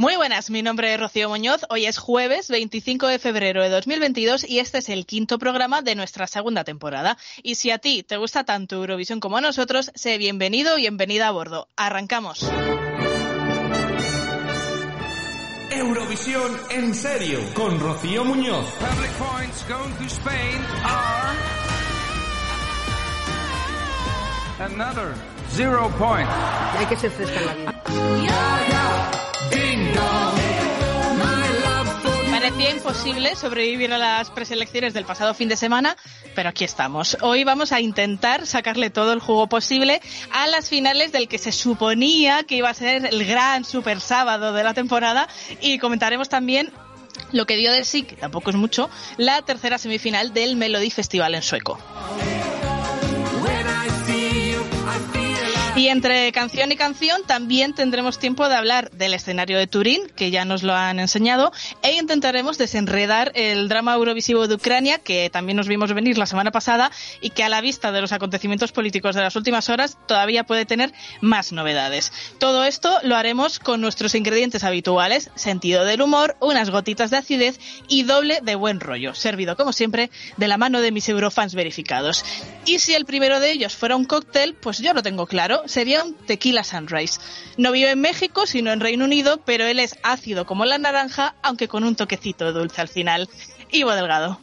Muy buenas, mi nombre es Rocío Muñoz. Hoy es jueves 25 de febrero de 2022 y este es el quinto programa de nuestra segunda temporada. Y si a ti te gusta tanto Eurovisión como a nosotros, sé bienvenido y bienvenida a bordo. Arrancamos. Eurovisión en serio con Rocío Muñoz. Public points going to Spain are another zero point. Hay que ser fresca en la vida. Parecía imposible sobrevivir a las preselecciones del pasado fin de semana, pero aquí estamos. Hoy vamos a intentar sacarle todo el jugo posible a las finales del que se suponía que iba a ser el gran super sábado de la temporada y comentaremos también lo que dio de sí, que tampoco es mucho, la tercera semifinal del Melody Festival en sueco. Y entre canción y canción también tendremos tiempo de hablar del escenario de Turín, que ya nos lo han enseñado, e intentaremos desenredar el drama eurovisivo de Ucrania, que también nos vimos venir la semana pasada y que a la vista de los acontecimientos políticos de las últimas horas todavía puede tener más novedades. Todo esto lo haremos con nuestros ingredientes habituales, sentido del humor, unas gotitas de acidez y doble de buen rollo, servido como siempre de la mano de mis eurofans verificados. Y si el primero de ellos fuera un cóctel, pues yo lo tengo claro, sería un tequila sunrise. No vive en México, sino en Reino Unido, pero él es ácido como la naranja, aunque con un toquecito dulce al final. Ivo Delgado.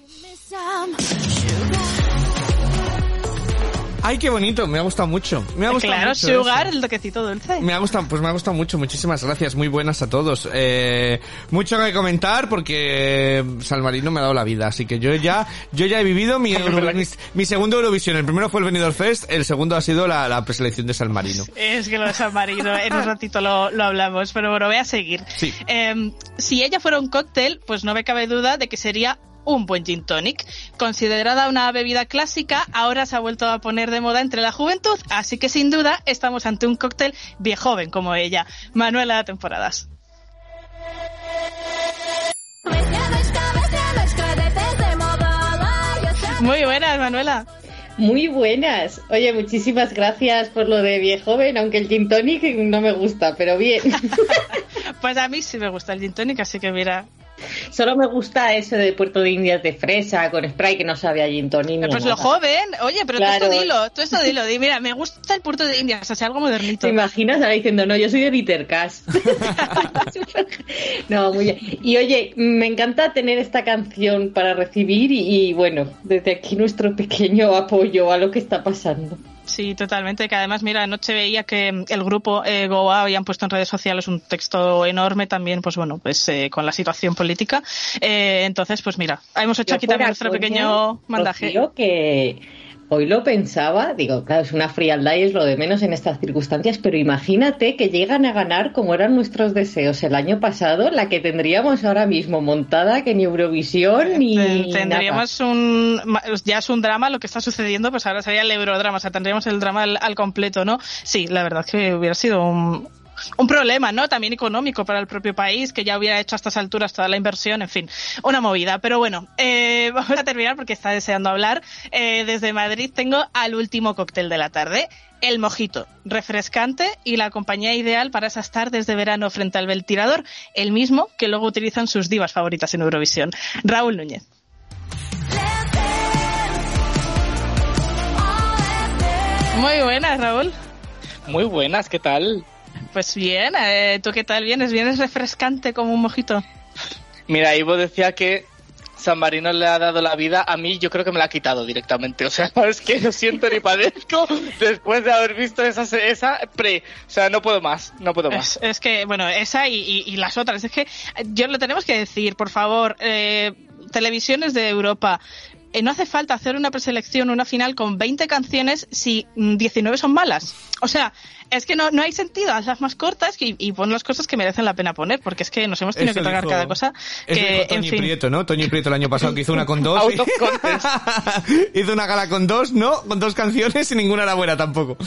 Ay, qué bonito, me ha gustado mucho. Me ha gustado Claro, mucho sugar, eso. el toquecito dulce. Me ha gustado, pues me ha gustado mucho, muchísimas gracias, muy buenas a todos. Eh, mucho que comentar porque San Marino me ha dado la vida, así que yo ya, yo ya he vivido mi, Euro- mi, mi segundo Eurovisión. El primero fue el Benidorm Fest, el segundo ha sido la, la preselección de San Marino. Es que lo de San Marino, en un ratito lo, lo hablamos, pero bueno, voy a seguir. Sí. Eh, si ella fuera un cóctel, pues no me cabe duda de que sería un buen gin tonic. Considerada una bebida clásica, ahora se ha vuelto a poner de moda entre la juventud, así que sin duda estamos ante un cóctel viejoven como ella. Manuela Temporadas. Muy buenas, Manuela. Muy buenas. Oye, muchísimas gracias por lo de viejoven, aunque el gin tonic no me gusta, pero bien. Pues a mí sí me gusta el gin tonic, así que mira. Solo me gusta ese de Puerto de Indias de fresa con spray que no sabe a gin tonic. Pues nada. lo joven, oye, pero Claro. tú esto dilo, tú esto dilo, di, mira, me gusta el puerto de Indias, o sea, algo modernito. ¿Te imaginas ahora diciendo, no, yo soy de Litercast? no, muy bien. Y oye, me encanta tener esta canción para recibir y, y, bueno, desde aquí nuestro pequeño apoyo a lo que está pasando. Sí, totalmente. Que además, mira, anoche veía que el grupo eh, Goa habían puesto en redes sociales un texto enorme también, pues bueno, pues eh, con la situación política. Eh, entonces, pues mira, hemos hecho Yo aquí también nuestro pequeño mandaje. Rocío, que hoy lo pensaba, digo, claro, es una frialdad y es lo de menos en estas circunstancias, pero imagínate que llegan a ganar como eran nuestros deseos el año pasado, la que tendríamos ahora mismo montada, que ni Eurovisión ni Ten- Tendríamos un. Ya es un drama lo que está sucediendo, pues ahora sería el eurodrama, o sea, tendríamos el drama al, al completo, ¿no? Sí, la verdad que hubiera sido un. Un problema, ¿no? También económico para el propio país, que ya hubiera hecho a estas alturas toda la inversión, en fin, una movida. Pero bueno, eh, vamos a terminar porque está deseando hablar. Eh, desde Madrid tengo al último cóctel de la tarde, el mojito, refrescante y la compañía ideal para esas tardes de verano frente al ventilador, el mismo que luego utilizan sus divas favoritas en Eurovisión. Raúl Núñez. Muy buenas, Raúl. Muy buenas, ¿qué tal? Pues bien, eh, ¿tú qué tal vienes? ¿Vienes refrescante como un mojito? Mira, Ivo decía que San Marino le ha dado la vida, a mí yo creo que me la ha quitado directamente. O sea, es que no siento ni padezco después de haber visto esa, esa pre. O sea, no puedo más, no puedo más. Es, es que, bueno, esa y, y- y las otras. Es que yo lo tenemos que decir, por favor, eh, televisiones de Europa. eh, no hace falta hacer una preselección, una final con 20 canciones si mm, 19 son malas. O sea, Es que no, no hay sentido, hazlas más cortas y, y pon las cosas que merecen la pena poner, porque es que nos hemos tenido Eso que tragar dijo- cada cosa. Eso Que, dijo en fin, Prieto, ¿no? Toñi Prieto el año pasado que hizo una con dos. Context. hizo una gala con dos, ¿no? Con dos canciones y ninguna era buena tampoco.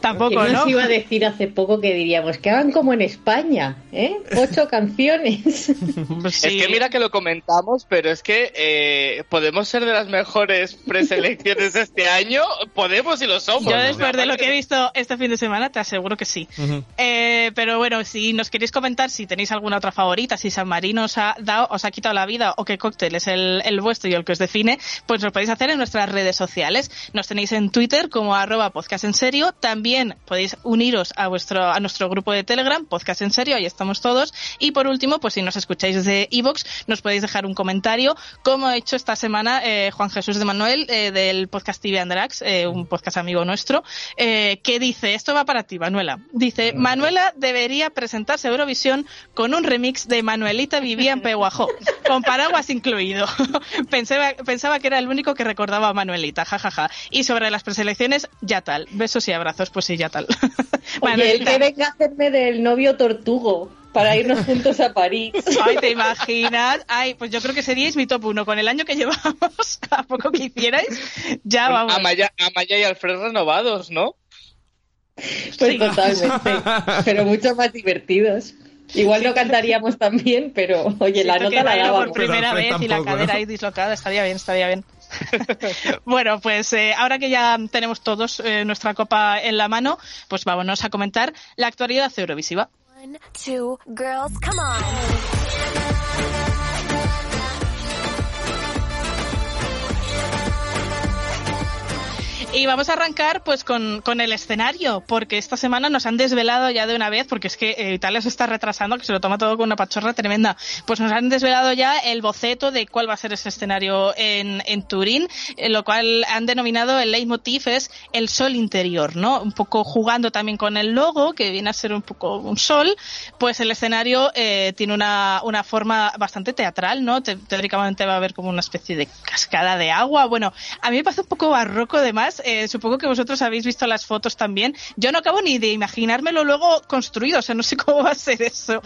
tampoco, ¿Quién ¿no? nos iba a decir hace poco que diríamos que hagan como en España, ¿eh? Ocho canciones. Pues Es que mira que lo comentamos, pero es que eh, podemos ser de las mejores preselecciones de este año. Podemos y lo somos. Yo después de lo que he visto este fin de semana te aseguro que sí. Eh, pero bueno, si nos queréis comentar si tenéis alguna otra favorita, si San Marino os ha dado, os ha quitado la vida o qué cóctel es el, el vuestro y el que os define, pues lo podéis hacer en nuestras redes sociales. Nos tenéis en Twitter como arroba podcast en serio. También podéis uniros a vuestro, a nuestro grupo de Telegram, podcast en serio, ahí estamos todos. Y por último, pues si nos escucháis desde Evox, nos podéis dejar un comentario, como ha hecho esta semana eh, Juan Jesús de Manuel eh, del podcast TV Andrax, un podcast amigo nuestro, que dice, esto va para ti, Manuela. Dice, Manuela debería presentarse a Eurovisión con un remix de Manuelita vivía en Peguajó, con paraguas incluido. pensaba, pensaba que era el único que recordaba a Manuelita, jajaja. Y sobre las preselecciones, ya tal. Besos y abrazos, pues sí, ya tal. Oye, el que venga a hacerme del novio tortugo para irnos juntos a París. Ay, ¿te imaginas? Ay, pues yo creo que seríais mi top uno. Con el año que llevamos, a poco que hicierais, ya vamos. Amaya, Amaya y Alfred renovados, ¿no? Pues Sí. totalmente. Pero mucho más divertidos. Igual no cantaríamos tan bien, pero oye, la Siento nota la dábamos. por primera vez y la cadera ¿no? ahí dislocada. Estaría bien, estaría bien. bueno, pues eh, ahora que ya tenemos todos eh, nuestra copa en la mano, pues vámonos a comentar la actualidad eurovisiva. One, two, girls, come on. Y vamos a arrancar pues con, con el escenario, porque esta semana nos han desvelado ya de una vez, porque es que eh, Italia se está retrasando, que se lo toma todo con una pachorra tremenda. Pues nos han desvelado ya el boceto de cuál va a ser ese escenario en, en Turín, eh, lo cual han denominado el leitmotiv es el sol interior, ¿no? Un poco jugando también con el logo, que viene a ser un poco un sol, pues el escenario eh, tiene una, una forma bastante teatral, ¿no? Te- teóricamente va a haber como una especie de cascada de agua. Bueno, a mí me parece un poco barroco además. Eh, supongo que vosotros habéis visto las fotos también. Yo no acabo ni de imaginármelo luego construido, o sea, no sé cómo va a ser eso.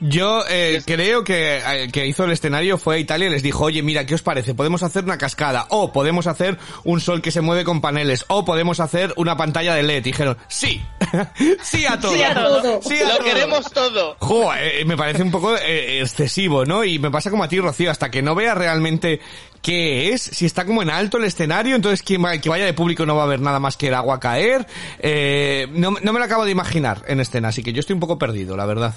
Yo eh, creo que el que hizo el escenario fue a Italia y les dijo, oye, mira, ¿qué os parece? Podemos hacer una cascada, o podemos hacer un sol que se mueve con paneles, o podemos hacer una pantalla de LED. Dijeron, sí, sí a todo. Sí a todo. Sí a Lo todo. queremos todo. Jo, eh, me parece un poco eh, excesivo, ¿no? Y me pasa como a ti, Rocío, hasta que no vea realmente qué es, si está como en alto el escenario, entonces quien va- que vaya de público no va a ver nada más que el agua caer. Eh, no, no me lo acabo de imaginar en escena, así que yo estoy un poco perdido, la verdad.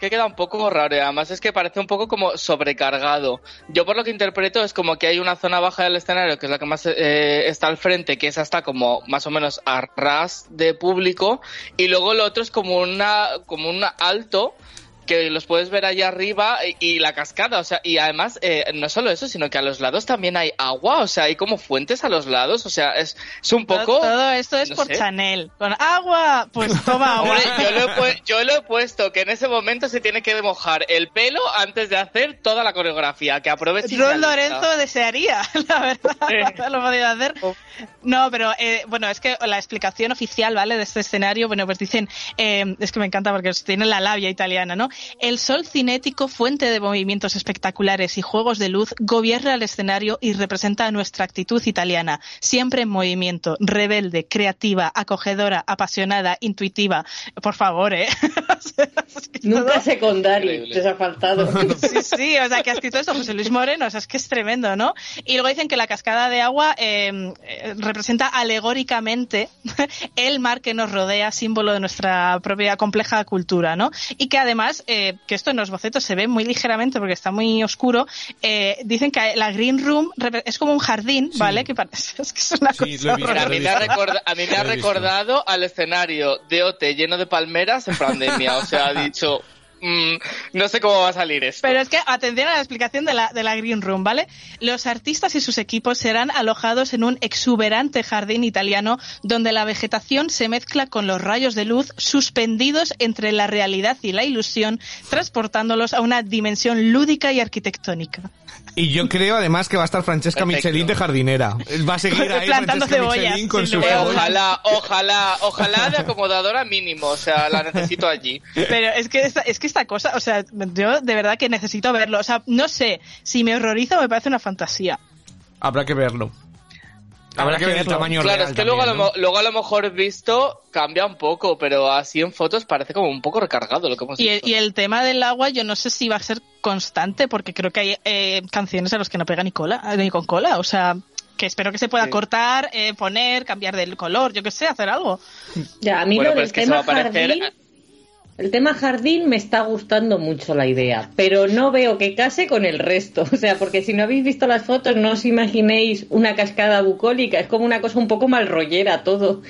Que queda un poco raro, y además es que parece un poco como sobrecargado. Yo por lo que interpreto es como que hay una zona baja del escenario, que es la que más eh, está al frente, que esa está como más o menos a ras de público, y luego lo otro es como una, como un alto que los puedes ver allá arriba y, y la cascada, o sea, y además eh, no solo eso, sino que a los lados también hay agua, o sea, hay como fuentes a los lados, o sea, es, es un poco... Todo, todo esto es no por sé. Chanel. Con agua, pues toma agua. Hombre, yo, lo he yo lo he puesto que en ese momento se tiene que mojar el pelo antes de hacer toda la coreografía, que aproveche Ron. Lorenzo desearía, la verdad, Sí. lo podía hacer. No, pero eh, bueno, es que la explicación oficial, ¿vale? De este escenario, bueno, pues dicen, eh, es que me encanta porque tiene la labia italiana, ¿no? El sol cinético, fuente de movimientos espectaculares y juegos de luz, gobierna el escenario y representa nuestra actitud italiana, siempre en movimiento, rebelde, creativa, acogedora, apasionada, intuitiva. Por favor, ¿eh? Nunca secundario, ha faltado. Sí, sí, o sea, que ha escrito esto José Luis Moreno, o sea, es que es tremendo, ¿no? Y luego dicen que la cascada de agua eh, eh, representa alegóricamente el mar que nos rodea, símbolo de nuestra propia compleja cultura, ¿no? Y que además, eh, que esto en los bocetos se ve muy ligeramente porque está muy oscuro, eh, dicen que la Green Room es como un jardín, ¿vale? Que parece, es que es una Sí, cosa visto, a mí me ha, recorda- a mí me ha recordado al escenario de OT lleno de palmeras en pandemia, o sea, ha dicho... mm, no sé cómo va a salir esto. Pero es que atención a la explicación de la, de la Green Room, ¿vale? Los artistas y sus equipos serán alojados en un exuberante jardín italiano donde la vegetación se mezcla con los rayos de luz suspendidos entre la realidad y la ilusión, transportándolos a una dimensión lúdica y arquitectónica. Y yo creo además que va a estar Francesca Perfecto. Michelin de jardinera. Va a seguir ahí Plantando Francesca cebollas, Michelin con Eh, ojalá, ojalá, ojalá de acomodadora mínimo, o sea, la necesito allí. Pero es que esta, es que esta cosa, o sea, yo de verdad que necesito verlo. O sea, no sé, si me horroriza o me parece una fantasía. Habrá que verlo. Habrá que ver el tamaño Claro, real es que luego, a lo, luego a lo mejor visto cambia un poco, pero así en fotos parece como un poco recargado lo que hemos Y el, visto. y el tema del agua, yo no sé si va a ser constante, porque creo que hay eh, canciones a las que no pega ni cola, ni con cola. O sea, que espero que se pueda Sí. cortar, eh, poner, cambiar del color, yo qué sé, hacer algo. Ya, a mí Bueno, lo del es que se tema va a parecer- jardín, el tema jardín me está gustando mucho la idea, pero no veo que case con el resto. O sea, porque si no habéis visto las fotos, no os imaginéis una cascada bucólica, es como una cosa un poco mal rollera todo.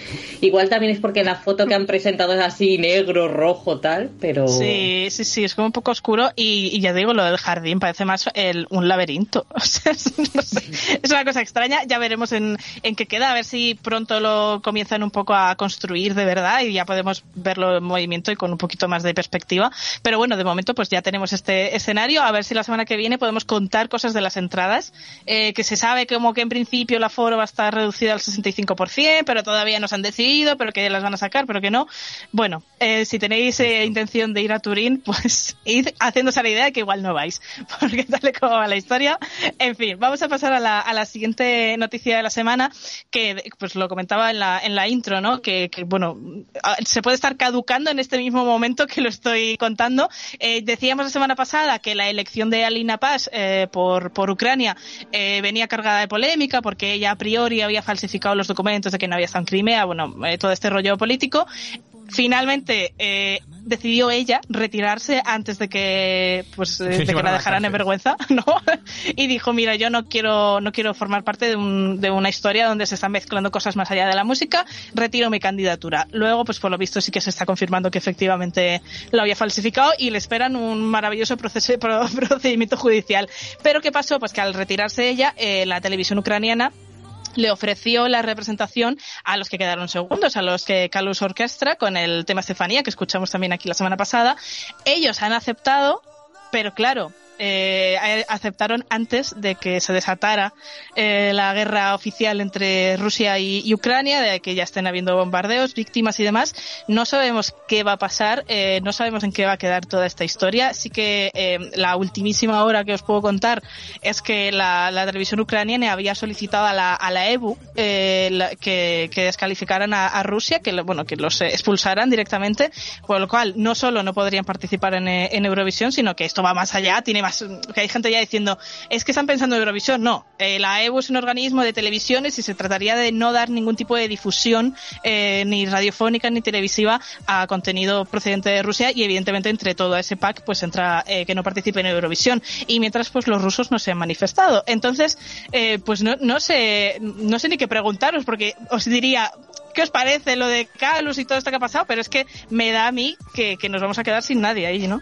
Igual también es porque la foto que han presentado es así negro, rojo, tal, pero... Sí, sí, sí, es como un poco oscuro y, y ya digo, lo del jardín parece más el, un laberinto. O sea, es, no sé, es una cosa extraña, ya veremos en, en qué queda, a ver si pronto lo comienzan un poco a construir de verdad y ya podemos verlo en movimiento y con un poquito más de perspectiva. Pero bueno, de momento pues ya tenemos este escenario, a ver si la semana que viene podemos contar cosas de las entradas, eh, que se sabe como que en principio el aforo va a estar reducido al 65%, pero todavía no se han decidido, pero que las van a sacar, pero que no. Bueno, eh, si tenéis eh, intención de ir a Turín, pues id haciéndose la idea de que igual no vais, porque tal y como va la historia. En fin, vamos a pasar a la, a la siguiente noticia de la semana, que pues lo comentaba en la, en la intro, ¿no? Que, que, bueno, se puede estar caducando en este mismo momento que lo estoy contando. Eh, decíamos la semana pasada que la elección de Alina Paz eh, por, por Ucrania eh, venía cargada de polémica porque ella a priori había falsificado los documentos de que no había estado en Crimea, bueno, eh, todo este rollo político finalmente eh, decidió ella retirarse antes de que pues eh, Sí, de que la dejaran en vergüenza no y dijo mira yo no quiero no quiero formar parte de, un- de una historia donde se están mezclando cosas más allá de la música. Retiro mi candidatura luego pues por lo visto sí que se está confirmando que efectivamente lo había falsificado y le esperan un maravilloso proceso pro- procedimiento judicial. Pero qué pasó pues que al retirarse ella eh, la televisión ucraniana le ofreció la representación a los que quedaron segundos, a los que Calus Orquestra con el tema Estefanía, que escuchamos también aquí la semana pasada. Ellos han aceptado, pero claro, eh, aceptaron antes de que se desatara eh, la guerra oficial entre Rusia y, Ucrania, de que ya estén habiendo bombardeos, víctimas y demás. No sabemos qué va a pasar, eh, no sabemos en qué va a quedar toda esta historia. Sí que la ultimísima hora que os puedo contar es que la, la televisión ucraniana había solicitado a la, a la EBU que, que descalificaran a, Rusia, que bueno que los expulsaran directamente, por lo cual no solo no podrían participar en, en Eurovisión, sino que esto va más allá, tiene más que hay gente ya diciendo es que están pensando en Eurovisión, no, eh, la EBU es un organismo de televisiones y se trataría de no dar ningún tipo de difusión eh, ni radiofónica ni televisiva a contenido procedente de Rusia y evidentemente entre todo ese pack pues entra eh, que no participe en Eurovisión y mientras pues los rusos no se han manifestado entonces pues no, no sé no sé ni qué preguntaros porque os diría ¿Qué os parece lo de Calus y todo esto que ha pasado? Pero es que me da a mí que, que nos vamos a quedar sin nadie ahí, ¿no?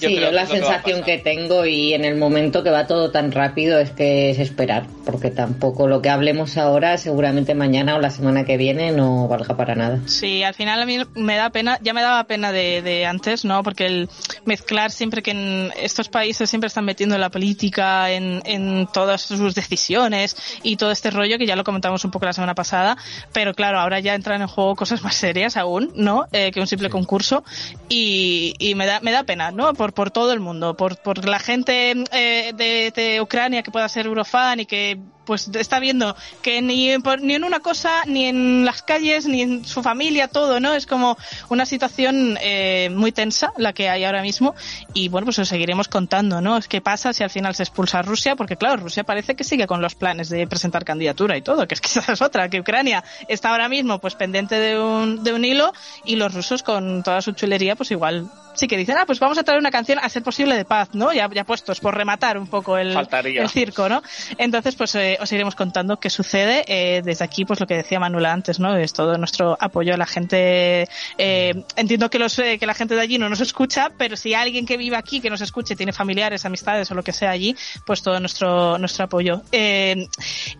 Yo sí, creo yo la que que sensación pasar. que tengo y en el momento que va todo tan rápido es que es esperar, porque tampoco lo que hablemos ahora seguramente mañana o la semana que viene no valga para nada. Sí, al final a mí me da pena, ya me daba pena de, de antes, ¿no? Porque el mezclar siempre que en estos países siempre están metiendo la política en, en todas sus decisiones y todo este rollo que ya lo comentamos un poco la semana pasada, pero claro, ahora ya entran en juego cosas más serias aún, ¿no? Eh, que un simple concurso y, y me da me da pena, ¿no? Por, por todo el mundo, por, por la gente eh, de, de Ucrania que pueda ser eurofan y que pues está viendo que ni ni en una cosa, ni en las calles, ni en su familia, todo, ¿no? Es como una situación eh, muy tensa la que hay ahora mismo y bueno, pues os seguiremos contando, ¿no? ¿Qué pasa si al final se expulsa a Rusia? Porque claro, Rusia parece que sigue con los planes de presentar candidatura y todo, que es que esa es otra, que Ucrania está ahora mismo pues pendiente de un, de un hilo y los rusos con toda su chulería pues igual sí que dicen, ah, pues vamos a traer una canción a ser posible de paz, ¿no? Ya, ya puestos por rematar un poco el, el circo, ¿no? Entonces, pues eh, os iremos contando qué sucede. Eh, desde aquí, pues lo que decía Manuela antes, ¿no? Es todo nuestro apoyo a la gente. Eh, entiendo que, los, eh, que la gente de allí no nos escucha, pero si alguien que vive aquí, que nos escuche, tiene familiares, amistades o lo que sea allí, pues todo nuestro, nuestro apoyo. Eh,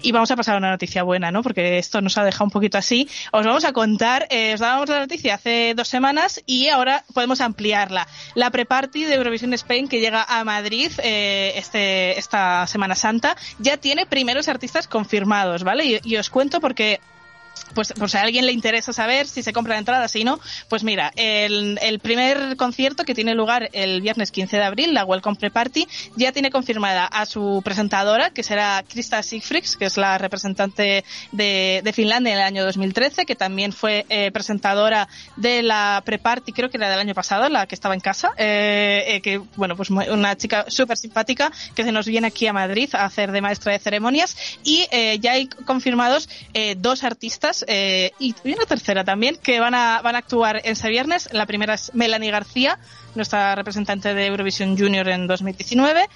y vamos a pasar a una noticia buena, ¿no? Porque esto nos ha dejado un poquito así. Os vamos a contar, eh, os dábamos la noticia hace dos semanas y ahora podemos ampliarla. La pre-party de Eurovisión Spain que llega a Madrid eh, este, esta Semana Santa ya tiene artistas confirmados, ¿vale? Y os cuento porque pues, pues a alguien le interesa saber si se compra la entrada, si no, pues mira, el, primer concierto que tiene lugar el viernes 15 de abril, la Welcome Pre-Party, ya tiene confirmada a su presentadora, que será Krista Sigfrids, que es la representante de, Finlandia en el año 2013, que también fue eh, presentadora de la Pre-Party, creo que era del año pasado, la que estaba en casa, eh, eh, que, bueno, pues una chica súper simpática que se nos viene aquí a Madrid a hacer de maestra de ceremonias y eh, ya hay confirmados eh, dos artistas eh, y una tercera también que van a, van a actuar ese viernes. La primera es Melanie García, nuestra representante de Eurovisión Junior en 2019.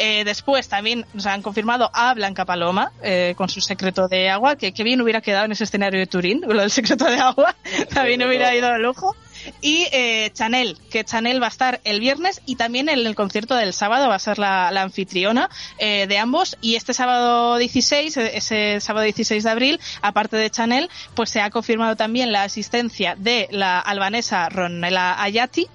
Eh, después también nos han confirmado a Blanca Paloma eh, con su secreto de agua, que, que bien hubiera quedado en ese escenario de Turín, lo del secreto de agua, también hubiera ido de lujo. Y eh, Chanel, que Chanel va a estar el viernes y también en el concierto del sábado va a ser la, la anfitriona eh, de ambos. Y este sábado 16, eh, ese sábado 16 de abril, aparte de Chanel, pues se ha confirmado también la asistencia de la albanesa Ronela Ayati,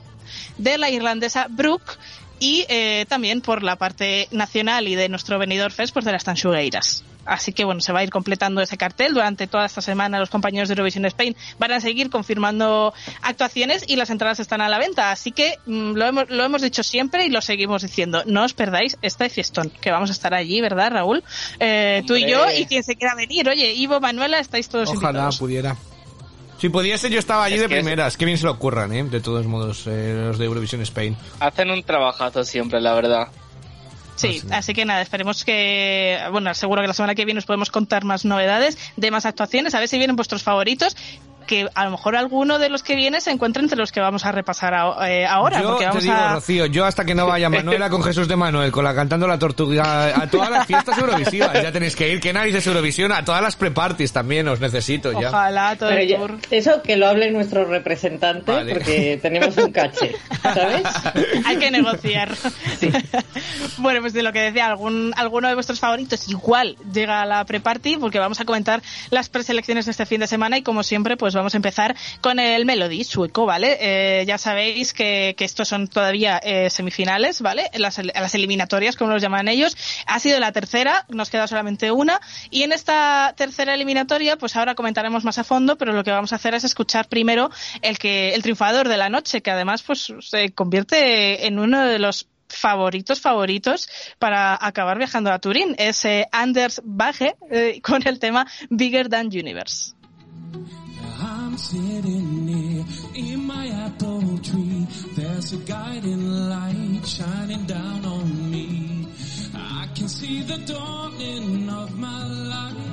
de la irlandesa Brooke y eh, también por la parte nacional y de nuestro venidor Fest, pues de las Tanchugueiras. Así que bueno, se va a ir completando ese cartel. Durante toda esta semana los compañeros de Eurovision Spain van a seguir confirmando actuaciones y las entradas están a la venta. Así que mm, lo, hemos, lo hemos dicho siempre y lo seguimos diciendo. No os perdáis este fiestón, que vamos a estar allí, ¿verdad, Raúl? Eh, tú y yo y quien se quiera venir. Oye, Ivo, Manuela, estáis todos Ojalá invitados. pudiera. Si pudiese, yo estaba allí Es de que es- primeras. Qué bien se lo ocurran, ¿eh? De todos modos, eh, los de Eurovisión Spain. Hacen un trabajazo siempre, la verdad. Sí, Pues así que nada, esperemos que, bueno, seguro que la semana que viene os podemos contar más novedades, de más actuaciones, a ver si vienen vuestros favoritos, que a lo mejor alguno de los que viene se encuentra entre los que vamos a repasar a- eh, ahora, yo porque te vamos digo, a... Rocío, yo hasta que no vaya Manuela con Jesús de Manuel, con la cantando la tortuga, a todas las fiestas eurovisivas, ya tenéis que ir, que narices Eurovisión, a todas las pre-parties también, os necesito ya. Ojalá todo Pero el tour. eso que lo hable nuestro representante, Vale. porque tenemos un caché, ¿sabes? Hay que negociar. bueno, pues de lo que decía, algún, alguno de vuestros favoritos igual llega a la pre-party porque vamos a comentar las preselecciones de este fin de semana y como siempre pues vamos a empezar con el Melody sueco, ¿vale? Eh, ya sabéis que, estos son todavía eh, semifinales, ¿vale? Las, eliminatorias, como los llaman ellos. Ha sido la tercera, nos queda solamente una y en esta tercera eliminatoria pues ahora comentaremos más a fondo, pero lo que vamos a hacer es escuchar primero el que el triunfador de la noche, que además pues se convierte en uno de los favoritos favoritos para acabar viajando a Turín es eh, Anders Bage con el tema Bigger Than Universe. Sitting near in my apple tree. There's a guiding light shining down on me. I can see the dawning of my life.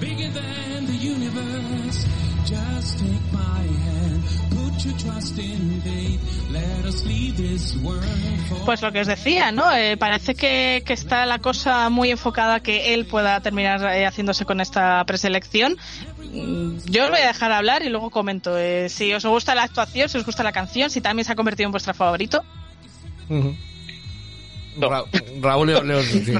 Bigger than the universe. Just take my hand. Put your trust in fate. Let us leave this world for Pues lo que os decía, ¿no? Eh, parece que, que está la cosa muy enfocada a que él pueda terminar eh, haciéndose con esta preselección. Mm, Yo os voy a dejar hablar y luego comento eh, si os gusta la actuación, si os gusta la canción, si también se ha convertido en vuestro favorito. Ujú. Ra- Raúl Leo- Leo- sí.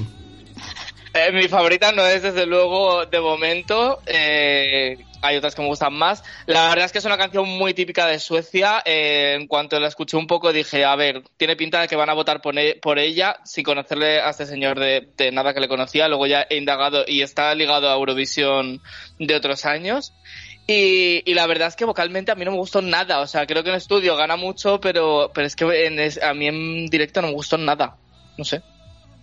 Eh, mi favorita no es desde luego de momento. eh, hay otras que me gustan más. La verdad es que es una canción muy típica de Suecia. eh, en cuanto la escuché un poco dije, a ver, tiene pinta de que van a votar por, e- por ella sin conocerle a este señor de, de nada que le conocía. Luego ya he indagado y está ligado a Eurovisión de otros años. Y, y la verdad es que vocalmente a mí no me gustó nada. O sea, creo que en estudio gana mucho, pero, pero es que en es- a mí en directo no me gustó nada. No sé.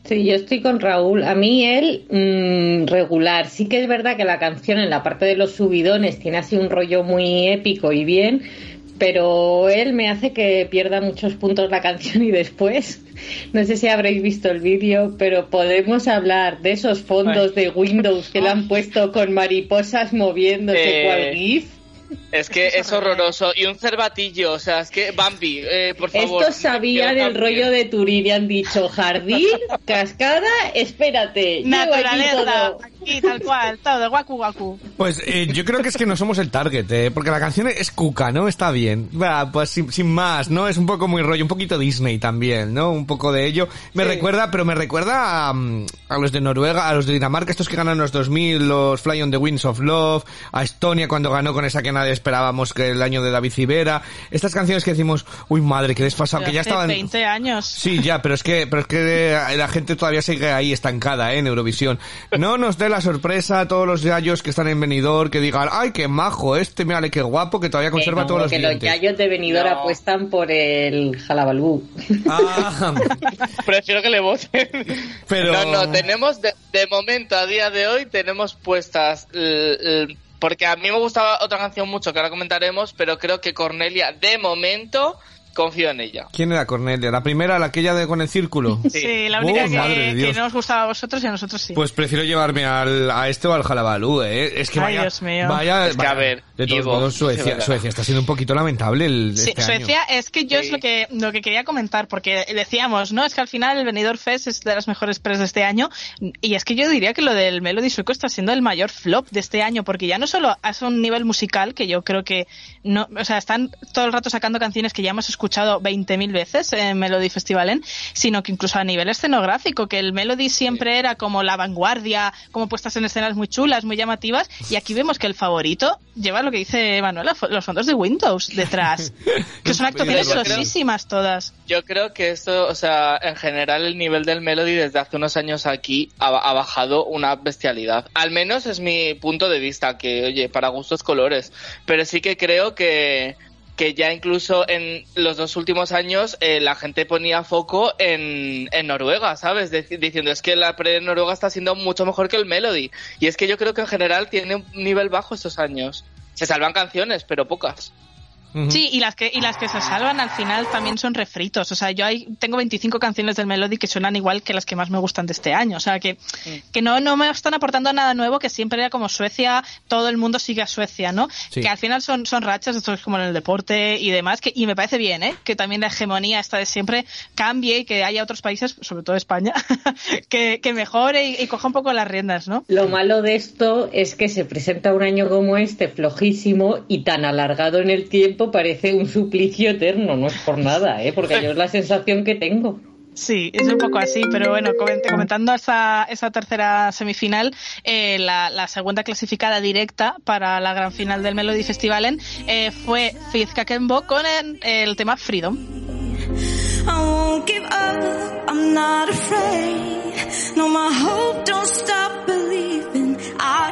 Sí, yo estoy con Raúl. A mí él, mm, regular. Sí que es verdad que la canción en la parte de los subidones tiene así un rollo muy épico y bien, pero él me hace que pierda muchos puntos la canción y después, no sé si habréis visto el vídeo, pero podemos hablar de esos fondos de Windows que le han puesto con mariposas moviéndose Eh, cual GIF. Es que es horroroso. Y un cervatillo, o sea, es que Bambi, eh, por favor. Estos sabían quiero el Bambi. rollo de Turín y han dicho jardín, cascada, espérate. Naturaleza, aquí tal cual, todo, guacu guacu. Pues eh, yo creo que es que no somos el target, eh, porque la canción es cuca, ¿no? Está bien. Va, pues sin, sin más, ¿no? Es un poco muy rollo, un poquito Disney también, ¿no? Un poco de ello. Me recuerda, pero me recuerda a, a los de Noruega, a los de Dinamarca, estos que ganan los 2000, los Fly on the Winds of Love, a Estonia cuando ganó con esa que nadie esperábamos que el año de David Civera. Estas canciones que decimos, uy madre, que desfasado, que ya estaban... 20 años. Sí, ya, pero es que, pero es que la gente todavía sigue ahí estancada, ¿eh? En Eurovisión. No nos dé la sorpresa a todos los gallos que están en venidor, que digan, ay, qué majo este, mírale qué guapo, que todavía conserva no, todos los que los yayos de venidor No. apuestan por el jalabalú. Ah, Prefiero que le voten. Pero- No, no, tenemos, de, de momento, a día de hoy, tenemos puestas... l- l- porque a mí me gustaba otra canción mucho, que ahora comentaremos, pero creo que Cornelia, de momento, confío en ella. ¿Quién era Cornelia? ¿La primera, la aquella de con el círculo? Sí, la única Oh, madre de que, que no os gustaba a vosotros y a nosotros sí. Pues prefiero llevarme al, a este o al Jalabalú, ¿eh? Es que Ay, vaya, Dios mío. vaya, Es que, vaya- a ver, de todos modos, sí, Suecia. Suecia está siendo un poquito lamentable el, Sí, este Suecia año. es que yo es Sí. lo que lo que quería comentar porque decíamos, ¿no? Es que al final el Benidorm Fest es de las mejores pres de este año y es que yo diría que lo del Melody sueco está siendo el mayor flop de este año porque ya no solo es un nivel musical que yo creo que no, o sea, están todo el rato sacando canciones que ya hemos escuchado 20.000 veces en Melody Festivalen, sino que incluso a nivel escenográfico, que el Melody siempre era como la vanguardia, como puestas en escenas muy chulas, muy llamativas y aquí vemos que el favorito lleva lo que dice Manuela, los fondos de Windows detrás, que son actuaciones sosísimas todas. Yo creo que esto, o sea, en general el nivel del Melody desde hace unos años aquí ha, ha bajado una bestialidad. Al menos es mi punto de vista, que oye, para gustos colores. Pero sí que creo que, que ya incluso en los dos últimos años eh, la gente ponía foco en, en Noruega, ¿sabes? Diciendo es que la pre Noruega está siendo mucho mejor que el Melody. Y es que yo creo que en general tiene un nivel bajo estos años. Se salvan canciones, pero pocas. Sí, y las que y las que se salvan al final también son refritos. O sea, yo hay, tengo 25 canciones del Melody que suenan igual que las que más me gustan de este año. O sea, que, que no, no me están aportando nada nuevo, que siempre era como Suecia, todo el mundo sigue a Suecia, ¿no? Sí. Que al final son, son rachas, esto es como en el deporte y demás, que, y me parece bien, ¿eh? Que también la hegemonía esta de siempre cambie y que haya otros países, sobre todo España, que, que mejore y, y coja un poco las riendas, ¿no? Lo malo de esto es que se presenta un año como este, flojísimo y tan alargado en el tiempo, parece un suplicio eterno. No es por nada, ¿eh? porque yo es la sensación que tengo. Sí, es un poco así, pero bueno, coment- comentando esa, esa tercera semifinal, eh, la, la segunda clasificada directa para la gran final del Melody Festivalen eh, fue Faith Kakembo con el, el tema Freedom. I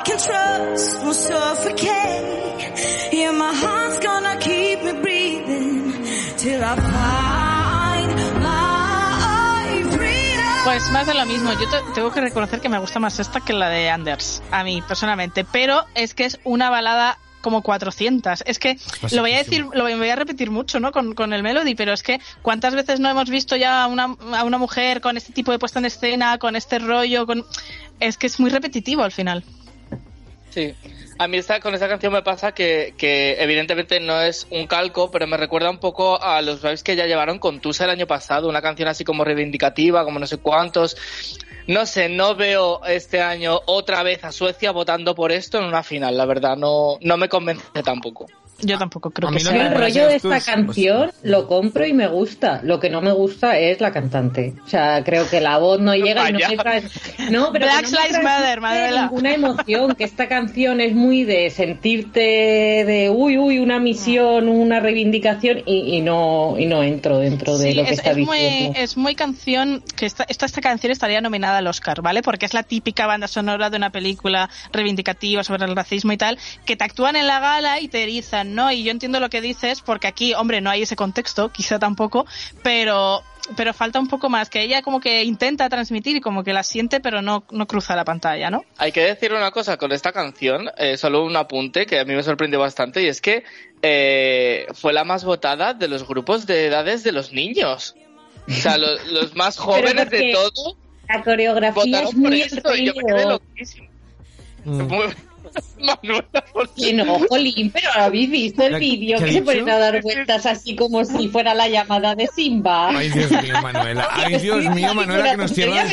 can trust, won't suffocate. Yeah, my heart's gonna keep me breathing till I find my freedom. Pues más de lo mismo, yo te- tengo que reconocer que me gusta más esta que la de Anders, a mí personalmente, pero es que es una balada como 400. Es que lo voy a decir, lo voy a repetir mucho, ¿no? Con, con el Melody, pero es que cuántas veces no hemos visto ya a una, a una mujer con este tipo de puesta en escena, con este rollo, con... Es que es muy repetitivo al final. Sí. A mí esta, con esta canción me pasa que, que evidentemente no es un calco, pero me recuerda un poco a los vibes que ya llevaron con Tusa el año pasado, una canción así como reivindicativa, como no sé cuántos. No sé, no veo este año otra vez a Suecia votando por esto en una final, la verdad, no, no me convence tampoco. Yo tampoco creo que no sea. me el rollo de esta es- canción pues- lo compro y me gusta. Lo que no me gusta es la cantante. O sea, creo que la voz no llega y no me trans- No, pero Black no me ninguna emoción. Que esta canción es muy de sentirte de uy, uy, una misión, una reivindicación y, y no y no entro dentro de Sí, lo que es, está es muy, diciendo. es muy canción que esta, esta, esta canción estaría nominada al Oscar, ¿vale? Porque es la típica banda sonora de una película reivindicativa sobre el racismo y tal, que te actúan en la gala y te erizan, ¿no? Y yo entiendo lo que dices, porque aquí, hombre, no hay ese contexto, quizá tampoco, pero pero falta un poco más, que ella como que intenta transmitir y como que la siente, pero no, no cruza la pantalla, ¿no? Hay que decir una cosa con esta canción, eh, solo un apunte que a mí me sorprendió bastante, y es que eh, fue la más votada de los grupos de edades de los niños. O sea, lo- los, más jóvenes de todo La coreografía votaron es por muy esto y yo me quedé loquísimo. Mm. Manuela. Que no, Jolín, pero habéis visto el ¿Qué- vídeo que se ponen a dar vueltas así como si fuera la llamada de Simba. Ay, Dios mío, Manuela. Ay, Dios mío, Manuela, que nos cierra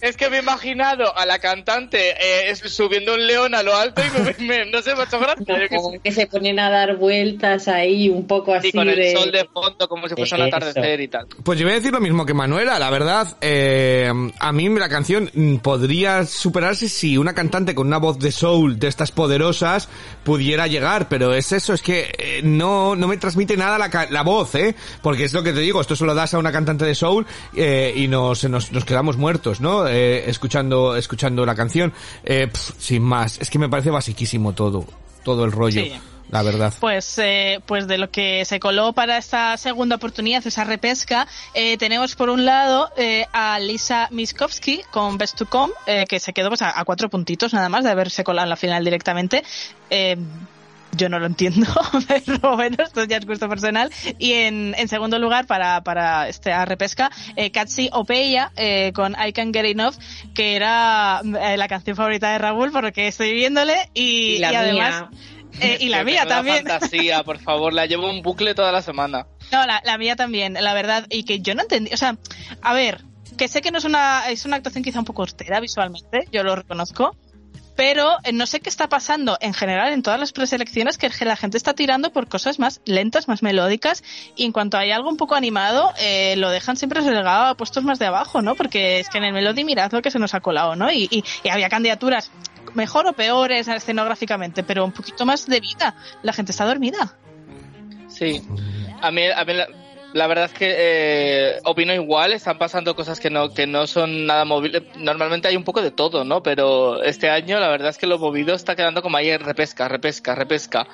es que me he imaginado a la cantante eh, subiendo un león a lo alto y me, me- no sé, me ha hecho gracia. No, que se ponen a dar vueltas ahí un poco así Y con el de... sol de fondo como si fuese un atardecer y tal. Pues yo voy a decir lo mismo que Manuela, la verdad, eh, a mí la canción mm, podría superarse si una cantante con una voz de soul de estas poderosas pudiera llegar, pero es eso, es que eh, no, no me transmite nada la, la voz, ¿eh? Porque es lo que te digo, esto solo das a una cantante de soul eh, y nos, nos, nos quedamos muertos, ¿no? Eh, escuchando, escuchando la canción, eh, pf, sin más, es que me parece basiquísimo todo, todo el rollo. La verdad. Pues, eh, pues de lo que se coló para esta segunda oportunidad, esa repesca, eh, tenemos por un lado eh, a Lisa Miskovsky con Best to Come, eh, que se quedó pues, a, a cuatro puntitos nada más de haberse colado en la final directamente. Eh, yo no lo entiendo, pero bueno, esto ya es gusto personal. Y en, en segundo lugar, para, para esta repesca, eh, Katsi Opeya eh, con I Can Get Enough, que era eh, la canción favorita de Raúl, porque estoy viéndole y, Y la y además... mía. Eh, y la mía también. fantasía, por favor, la llevo en bucle toda la semana. No, la, la mía también, la verdad. Y que yo no entendí. O sea, a ver, que sé que no es una, es una actuación quizá un poco austera visualmente, yo lo reconozco. Pero eh, no sé qué está pasando en general en todas las preselecciones que la gente está tirando por cosas más lentas, más melódicas. Y en cuanto hay algo un poco animado, eh, lo dejan siempre relegado a puestos más de abajo, ¿no? Porque es que en el Melody mirad lo que se nos ha colado, ¿no? Y, y, y había candidaturas mejor o peores escenográficamente, pero un poquito más de vida. La gente está dormida. Sí. A mí, a mí la, la verdad es que eh, opino igual, están pasando cosas que no, que no son nada movibles. Normalmente hay un poco de todo, ¿no? Pero este año la verdad es que lo movido está quedando como ahí repesca, repesca, repesca.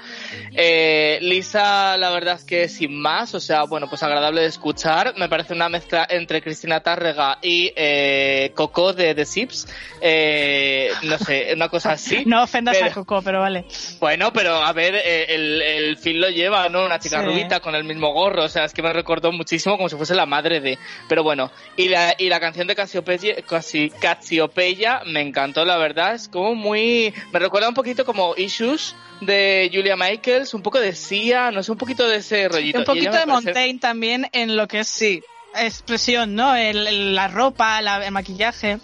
Eh, Lisa, la verdad es que sin más, o sea, bueno, pues agradable de escuchar. Me parece una mezcla entre Cristina Tárrega y eh, Coco de The Sips. Eh, no sé, una cosa así. No ofendas Pero- a Coco, pero vale. bueno, pero a ver, eh, el, el film lo lleva, ¿no? Una chica Sí. rubita con el mismo gorro, o sea, es que me recordó muchísimo como si fuese la madre de... Pero bueno, y la, y la canción de Cassiopeia, casi Cassiopeia me encantó, la verdad, es como muy... Me recuerda un poquito como Issues de Julia Michaels, un poco de Sia, no sé, un poquito de ese rollito. un poquito de parece- Montaigne también en lo que es Sí, expresión, ¿no? El, el- la ropa, la- el maquillaje.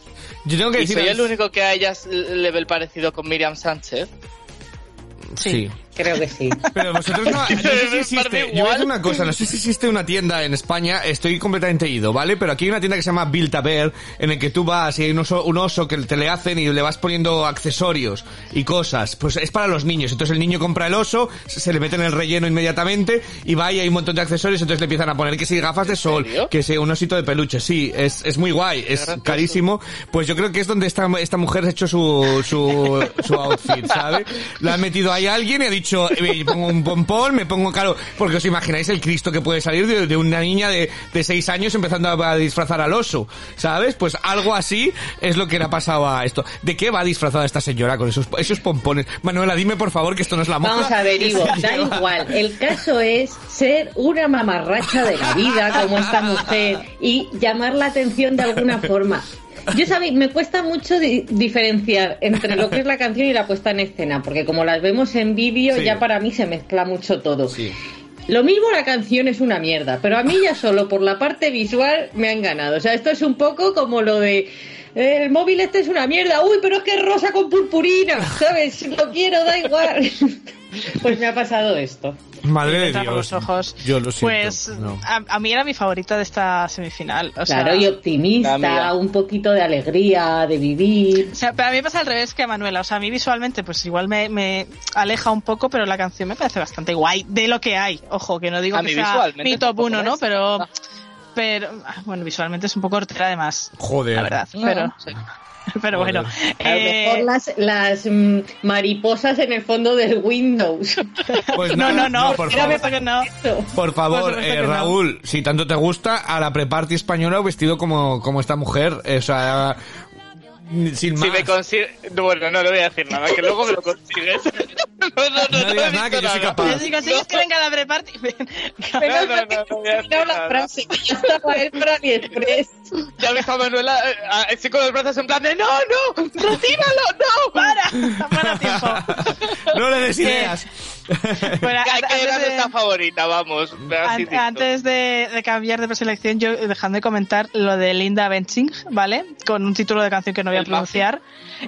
Yo tengo que y decir... soy el único que a ella le ve el parecido con Miriam Sánchez. sí. Creo que sí. Pero vosotros no, no sé si existe, yo voy a igual. decir una cosa, no sé si existe una tienda en España, estoy completamente ido, ¿vale? Pero aquí hay una tienda que se llama Build a Bear, en el que tú vas y hay un oso, un oso que te le hacen y le vas poniendo accesorios y cosas, pues es para los niños, entonces el niño compra el oso, se le mete en el relleno inmediatamente y va y hay un montón de accesorios, entonces le empiezan a poner que si gafas de sol, serio? que si un osito de peluche, sí, es, es muy guay, es carísimo, pues yo creo que es donde esta, esta mujer ha hecho su, su, su outfit, ¿sabe? La ha metido ahí a alguien y ha dicho, eh, pongo un pompón, me pongo caro, porque os imagináis el Cristo que puede salir de, de una niña de, de seis años empezando a, a disfrazar al oso, ¿sabes? Pues algo así es lo que le ha pasado a esto. ¿De qué va disfrazada esta señora con esos, esos pompones? Manuela, dime por favor que esto no es la moja. Vamos a ver, Ivo, da igual. El caso es ser una mamarracha de la vida como esta mujer y llamar la atención de alguna forma. Yo sabéis, me cuesta mucho di- diferenciar entre lo que es la canción y la puesta en escena, porque como las vemos en vídeo, Sí. ya para mí se mezcla mucho todo. Sí. Lo mismo la canción es una mierda, pero a mí ya solo por la parte visual me han ganado. O sea, esto es un poco como lo de el móvil este es una mierda, uy, pero es que es rosa con purpurina, ¿sabes? Lo quiero, da igual. Pues me ha pasado esto. Madre de Dios. los ojos. Yo lo siento. Pues no. a, a mí era mi favorita de esta semifinal. O Claro, sea, y optimista, un poquito de alegría, de vivir. o sea, pero a mí me pasa al revés que a Manuela. O sea, a mí visualmente, pues igual me, me aleja un poco, pero la canción me parece bastante guay de lo que hay. Ojo, que no digo A que sea mi top tampoco uno, me ¿no? es. Pero, Ah. pero, ah, bueno, visualmente es un poco hortera además. Joder. La verdad. No, Pero, sí. pero bueno. A lo eh, mejor las, las mm, mariposas en el fondo del Windows. Pues no, no, no, por favor. no. Por favor, Por supuesto eh, no. Raúl, si tanto te gusta, a la pre-party española vestido como, como esta mujer, o sea, sin más. Si me consigue... Bueno, no le voy a decir nada, que luego me lo consigues. no, no, no, No digas nada, que yo soy nada. capaz. Yo si es que venga a la pre-party. Menos no, no, no terminado decir la frase, ya estaba él para AliExpress. Ya ves a Manuela eh, así con los brazos en plan de ¡No, no! ¡Retíralo! ¡No! ¡Para! ¡Para tiempo! No le des ideas. Bueno, antes que nuestra favorita, vamos. An-. Antes de, de cambiar de preselección, yo dejando de comentar lo de Linda Benching, ¿vale? Con un título de canción que no voy a pronunciar.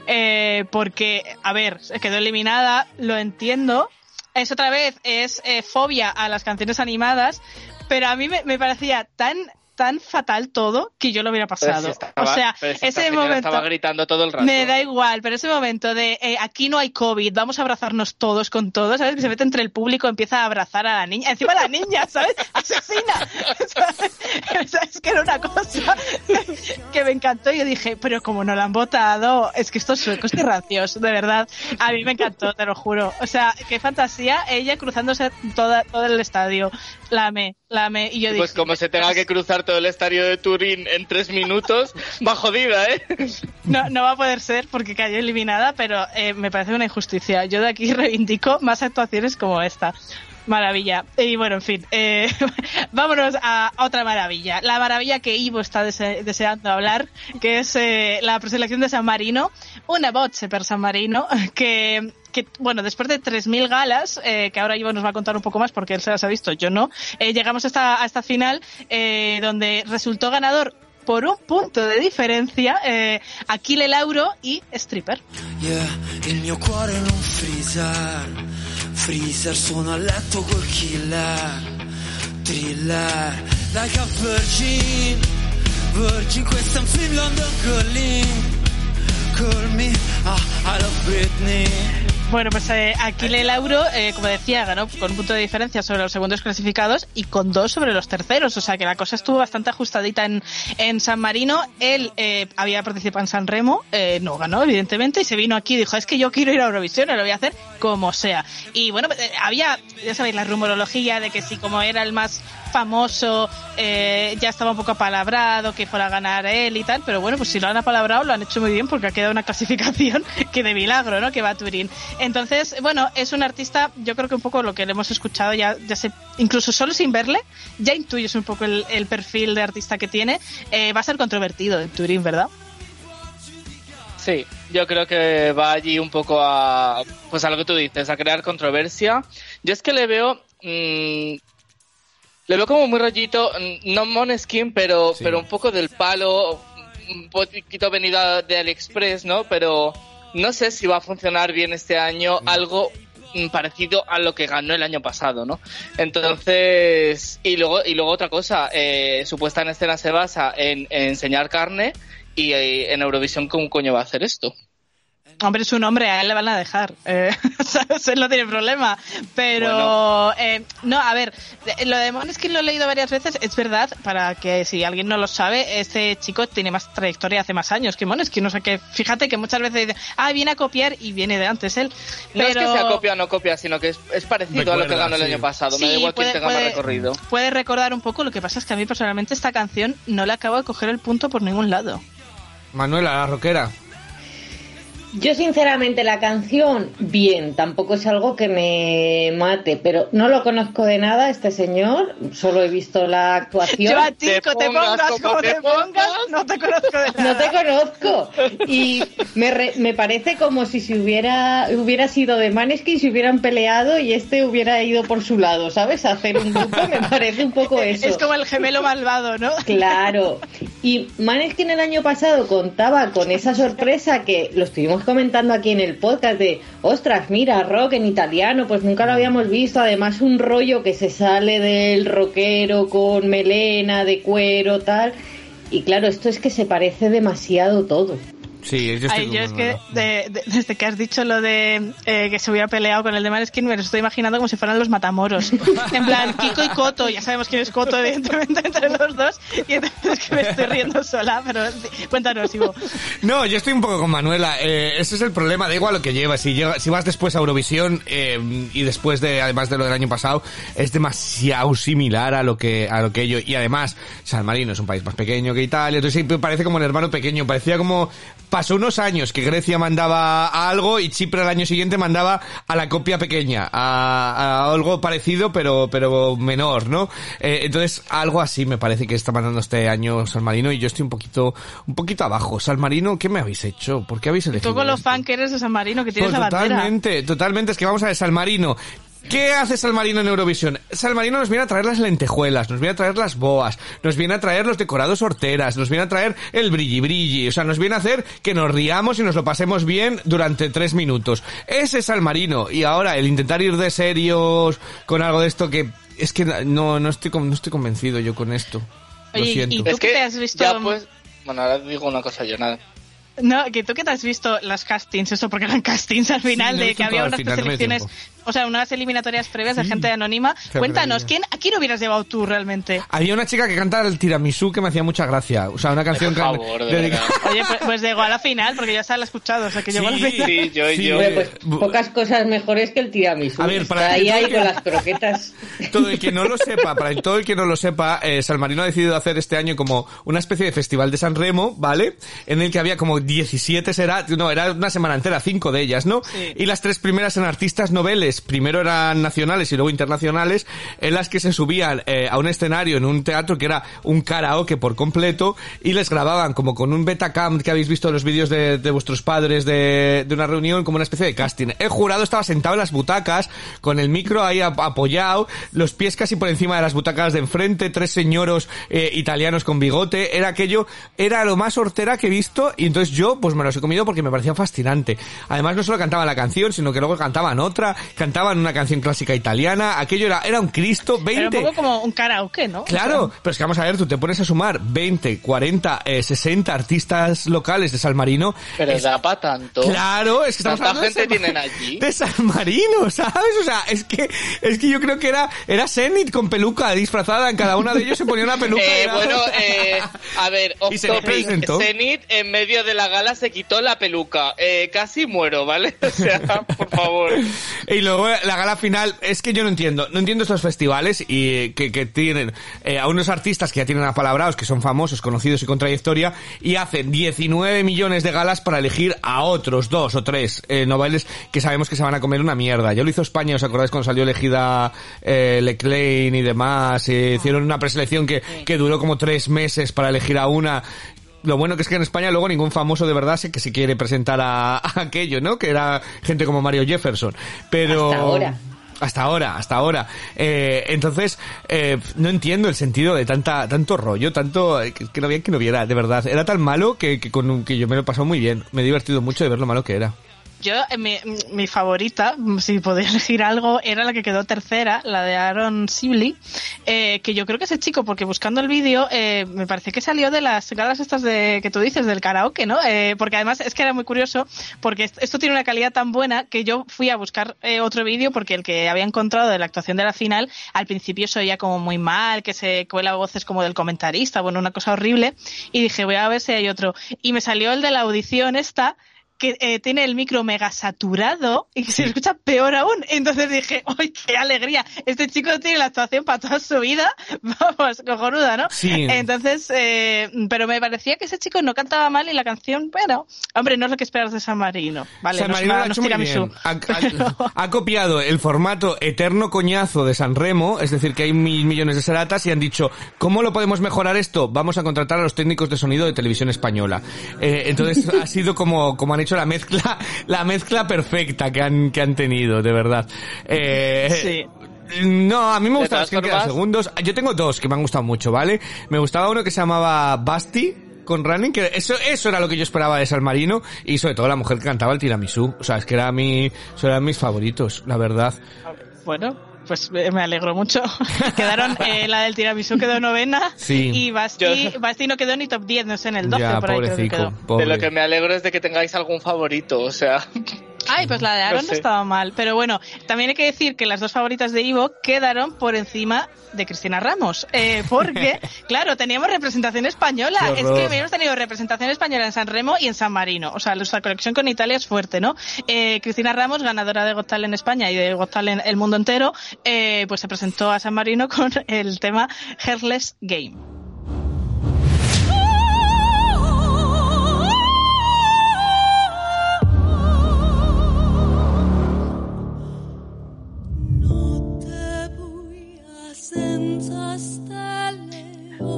Eh, porque, a ver, quedó eliminada, lo entiendo. Es otra vez, es eh, fobia a las canciones animadas, pero a mí me, me parecía tan tan fatal todo que yo lo hubiera si pasado. estaba- o sea, si ese momento estaba gritando todo el rato. me da igual, pero ese momento de eh, aquí no hay COVID, vamos a abrazarnos todos con todos, ¿sabes? Que se mete entre el público, empieza a abrazar a la niña, encima la niña, ¿sabes? Asesina. ¿sabes? Es que era una cosa que me encantó y yo dije, pero como no la han votado, es que estos suecos qué rancios, de verdad. A mí me encantó, te lo juro. O sea, qué fantasía, ella cruzándose toda, todo el estadio. La amé, la amé. Y yo Pues dije, como se tenga que cruzar el estadio de Turín en tres minutos, va jodida, ¿eh? No, no va a poder ser porque cayó eliminada, pero eh, me parece una injusticia. Yo de aquí reivindico más actuaciones como esta. Maravilla. Y bueno, en fin, eh, vámonos a otra maravilla. La maravilla que Ivo está dese- deseando hablar, que es eh, la preselección de San Marino. Una boche per San Marino, que, que bueno, después de 3.000 galas, eh, que ahora Ivo nos va a contar un poco más porque él se las ha visto, yo no, eh, llegamos a esta, final eh, donde resultó ganador por un punto de diferencia eh, Achille Lauro y Stripper. Bueno, pues eh, Achille Lauro, eh, como decía, ganó con un punto de diferencia sobre los segundos clasificados y con dos sobre los terceros. O sea que la cosa estuvo bastante ajustadita en, en San Marino. Él eh, había participado en San Remo, eh, no ganó, evidentemente, y se vino aquí y dijo, es que yo quiero ir a Eurovisión, lo voy a hacer como sea. Y bueno, eh, había, ya sabéis, la rumorología de que si como era el más famoso, eh, ya estaba un poco apalabrado, que fuera a ganar él y tal, pero bueno, pues si lo han apalabrado, lo han hecho muy bien porque ha quedado una clasificación que de milagro, ¿no? Que va a Turín. Entonces, bueno, es un artista, yo creo que un poco lo que le hemos escuchado ya, ya sé, incluso solo sin verle, ya intuyes un poco el, el perfil de artista que tiene. Eh, va a ser controvertido en Turín, ¿verdad? Sí, yo creo que va allí un poco a, pues a lo que tú dices, a crear controversia. Yo es que le veo, mm, le veo como muy rollito, mm, no Moneskin, pero, pero un poco del palo, un poquito venido de AliExpress, ¿no? Pero no sé si va a funcionar bien este año algo mm, parecido a lo que ganó el año pasado, ¿no? Entonces, y luego, y luego otra cosa, eh, su puesta en escena se basa en, en enseñar carne y eh, en Eurovisión, ¿cómo coño va a hacer esto? Hombre, es un hombre, a él le van a dejar. Eh, ¿sabes? Él no tiene problema. Pero, eh, no, a ver, lo de Måneskin lo he leído varias veces. Es verdad, para que si alguien no lo sabe, este chico tiene más trayectoria hace más años que Måneskin. O sea que fíjate que muchas veces dicen, ah, viene a copiar y viene de antes él. No es que sea copia o no copia, sino que es, es parecido a lo que ganó el sí. año pasado. Me da Sí, igual puede- quién tenga más recorrido. Puede recordar un poco, lo que pasa es que a mí personalmente esta canción no le acabo de coger el punto por ningún lado. Manuela, la rockera. Yo sinceramente la canción, bien, tampoco es algo que me mate, pero no lo conozco de nada este señor, solo he visto la actuación. Yo a ti, Te pongas como como te te pongas, no te conozco de nada. No te conozco. Y me, re- me parece como si se hubiera, hubiera sido de Maneskin, se hubieran peleado y este hubiera ido por su lado, ¿sabes? A hacer un grupo, me parece un poco eso. Es como el gemelo malvado, ¿no? Claro. Y Maneskin el año pasado contaba con esa sorpresa que lo estuvimos comentando aquí en el podcast de, ostras, mira, rock en italiano, pues nunca lo habíamos visto. Además, un rollo que se sale del rockero con melena, de cuero, tal. Y claro, esto es que se parece demasiado todo. Sí, yo estoy Ay, yo es que de- de- desde que has dicho lo de eh, que se hubiera peleado con el de Maneskin, me lo estoy imaginando como si fueran los matamoros. En plan, Kiko y Coto, ya sabemos quién es Coto, evidentemente, entre los dos. Y entonces es que me estoy riendo sola, pero cuéntanos, Ivo. No, yo estoy un poco con Manuela. Eh, ese es el problema. Da igual lo que llevas. Si, llega- si vas después a Eurovisión eh, y después de, además de lo del año pasado, es demasiado similar a lo que a lo que ello. Y además, San Marino es un país más pequeño que Italia. Entonces sí, parece como el hermano pequeño. Parecía como pasó unos años que Grecia mandaba a algo y Chipre al año siguiente mandaba a la copia pequeña, a, a algo parecido pero pero menor, ¿no? Eh, entonces algo así me parece que está mandando este año San Marino y yo estoy un poquito un poquito abajo. San Marino, ¿qué me habéis hecho? ¿Por qué habéis elegido? Tú con lo esto? fan que eres de San Marino, que tienes Pues la bandera. totalmente, totalmente. Es que vamos a ver, San Marino. ¿Qué hace San Marino en Eurovisión? San Marino nos viene a traer las lentejuelas, nos viene a traer las boas, nos viene a traer los decorados horteras, nos viene a traer el brilli brilli, o sea, nos viene a hacer que nos riamos y nos lo pasemos bien durante tres minutos. Ese es San Marino. Y ahora, el intentar ir de serios con algo de esto que es que no, no estoy, con- no estoy convencido yo con esto. Lo siento. ¿y tú Es qué que te has visto? ya pues... Bueno, ahora digo una cosa yo, nada. No, que tú que te has visto las castings, eso porque eran castings al final, no de que había unas final, no selecciones, tiempo. O sea, unas eliminatorias previas de gente anónima. Qué Cuéntanos, maravilla. ¿quién, ¿a quién hubieras llevado tú realmente? Había una chica que canta el tiramisú que me hacía mucha gracia. O sea, una canción Por que... favor, de dedica- verdad. Oye, pues, pues llegó a la final, porque ya se la he escuchado, o sea, que llegó a la Sí, final. Sí, yo, Sí, yo... Pues pocas cosas mejores que el tiramisú. A ver, para Está ahí, que- ahí con las croquetas. Todo el que no lo sepa, para todo el que no lo sepa, eh, San Marino ha decidido hacer este año como una especie de festival de San Remo, ¿vale? En el que había como 17 será, no, era una semana entera, cinco de ellas, ¿no? Y las tres primeras eran artistas noveles, primero eran nacionales y luego internacionales, en las que se subían eh, a un escenario en un teatro que era un karaoke por completo y les grababan como con un betacam que habéis visto en los vídeos de, vuestros padres de, una reunión, como una especie de casting. El jurado estaba sentado en las butacas, con el micro ahí ap- apoyado, los pies casi por encima de las butacas de enfrente, tres señoros eh, italianos con bigote, era aquello, era lo más hortera que he visto y entonces yo pues me los he comido porque me parecía fascinante. Además no solo cantaban la canción, sino que luego cantaban otra, cantaban una canción clásica italiana, aquello era, era un Cristo, 20... Era un poco como un karaoke, ¿no? Claro, pero es que vamos a ver, tú te pones a sumar 20, 40, eh, 60 artistas locales de San Marino. Pero Es- da para tanto. Claro, es que estamos ¿Tanta hablando de gente San tienen allí? De San Marino, ¿sabes? O sea, es que, es que yo creo que era, era Zenit con peluca disfrazada, en cada uno de ellos se ponía una peluca. Eh, era- bueno, eh, a ver, off Y se topic. presentó. Zenit en medio de la gala se quitó la peluca. Eh, casi muero, ¿vale? O sea, por favor. Y luego la gala final, es que yo no entiendo, no entiendo estos festivales y eh, que, que tienen eh, a unos artistas que ya tienen apalabrados, que son famosos, conocidos y con trayectoria, y hacen 19 millones de galas para elegir a otros dos o tres eh, noveles que sabemos que se van a comer una mierda. Ya lo hizo España, ¿os acordáis cuando salió elegida eh, Leclerc y demás? Eh, hicieron una preselección que, que duró como tres meses para elegir a una. Lo bueno que es que en España luego ningún famoso de verdad sé que se quiere presentar a, a aquello, ¿no? Que era gente como Mario Jefferson. Pero... Hasta ahora. Hasta ahora, hasta ahora. Eh, entonces, eh, no entiendo el sentido de tanta, tanto rollo, tanto, eh, que, no había que no viera, de verdad. Era tan malo que, que, con, un- que yo me lo he pasado muy bien. Me he divertido mucho de ver lo malo que era. Yo, eh, mi, mi favorita, si podía elegir algo, era la que quedó tercera, la de Aaron Sibley, eh, que yo creo que ese chico, porque buscando el vídeo, eh, me parece que salió de las galas estas de que tú dices, del karaoke, ¿no? Eh, porque además es que era muy curioso, porque est- esto tiene una calidad tan buena que yo fui a buscar eh, otro vídeo, porque el que había encontrado de la actuación de la final, al principio se oía como muy mal, que se cuela voces como del comentarista, bueno, una cosa horrible, y dije, voy a ver si hay otro. Y me salió el de la audición esta, que eh, tiene el micro mega saturado y que se escucha peor aún. Entonces dije, ¡ay, qué alegría! Este chico tiene la actuación para toda su vida. Vamos, cojonuda, ¿no? Sí. Entonces, eh, pero me parecía que ese chico no cantaba mal y la canción, bueno, hombre, no es lo que esperas de San Marino. Vale, San Marino una- lo ha no hecho es muy tiramisú. bien. Ha, ha- ha copiado el formato eterno coñazo de San Remo, es decir, que hay mil millones de seratas y han dicho, ¿cómo lo podemos mejorar esto? Vamos a contratar a los técnicos de sonido de televisión española. Eh, entonces ha sido como, como han hecho la mezcla, la mezcla perfecta que han, que han tenido, de verdad. Eh, No, a mí me gustan los que formas- segundos. Yo tengo dos que me han gustado mucho, ¿vale? Me gustaba uno que se llamaba Basti con Running, que eso, eso era lo que yo esperaba de San Marino y sobre todo la mujer que cantaba el tiramisú. O sea, es que era mi, eso eran mis favoritos, la verdad. Bueno, pues eh, me alegro mucho. Quedaron, eh, la del tiramisú quedó novena Sí. y Basti, Basti no quedó ni top 10, no sé, en el 12 ya, por ahí creo que quedó. pobre. De lo que me alegro es de que tengáis algún favorito, o sea. Ay, pues la de Aaron No sé. estaba mal. Pero bueno, también hay que decir que las dos favoritas de Ivo quedaron por encima de Cristina Ramos. Eh, porque, claro, teníamos representación española. Es que habíamos tenido representación española en San Remo y en San Marino. O sea, nuestra conexión con Italia es fuerte, ¿no? Eh, Cristina Ramos, ganadora de Got Talent en España y de Got Talent el mundo entero, eh, pues se presentó a San Marino con el tema Hairless Game.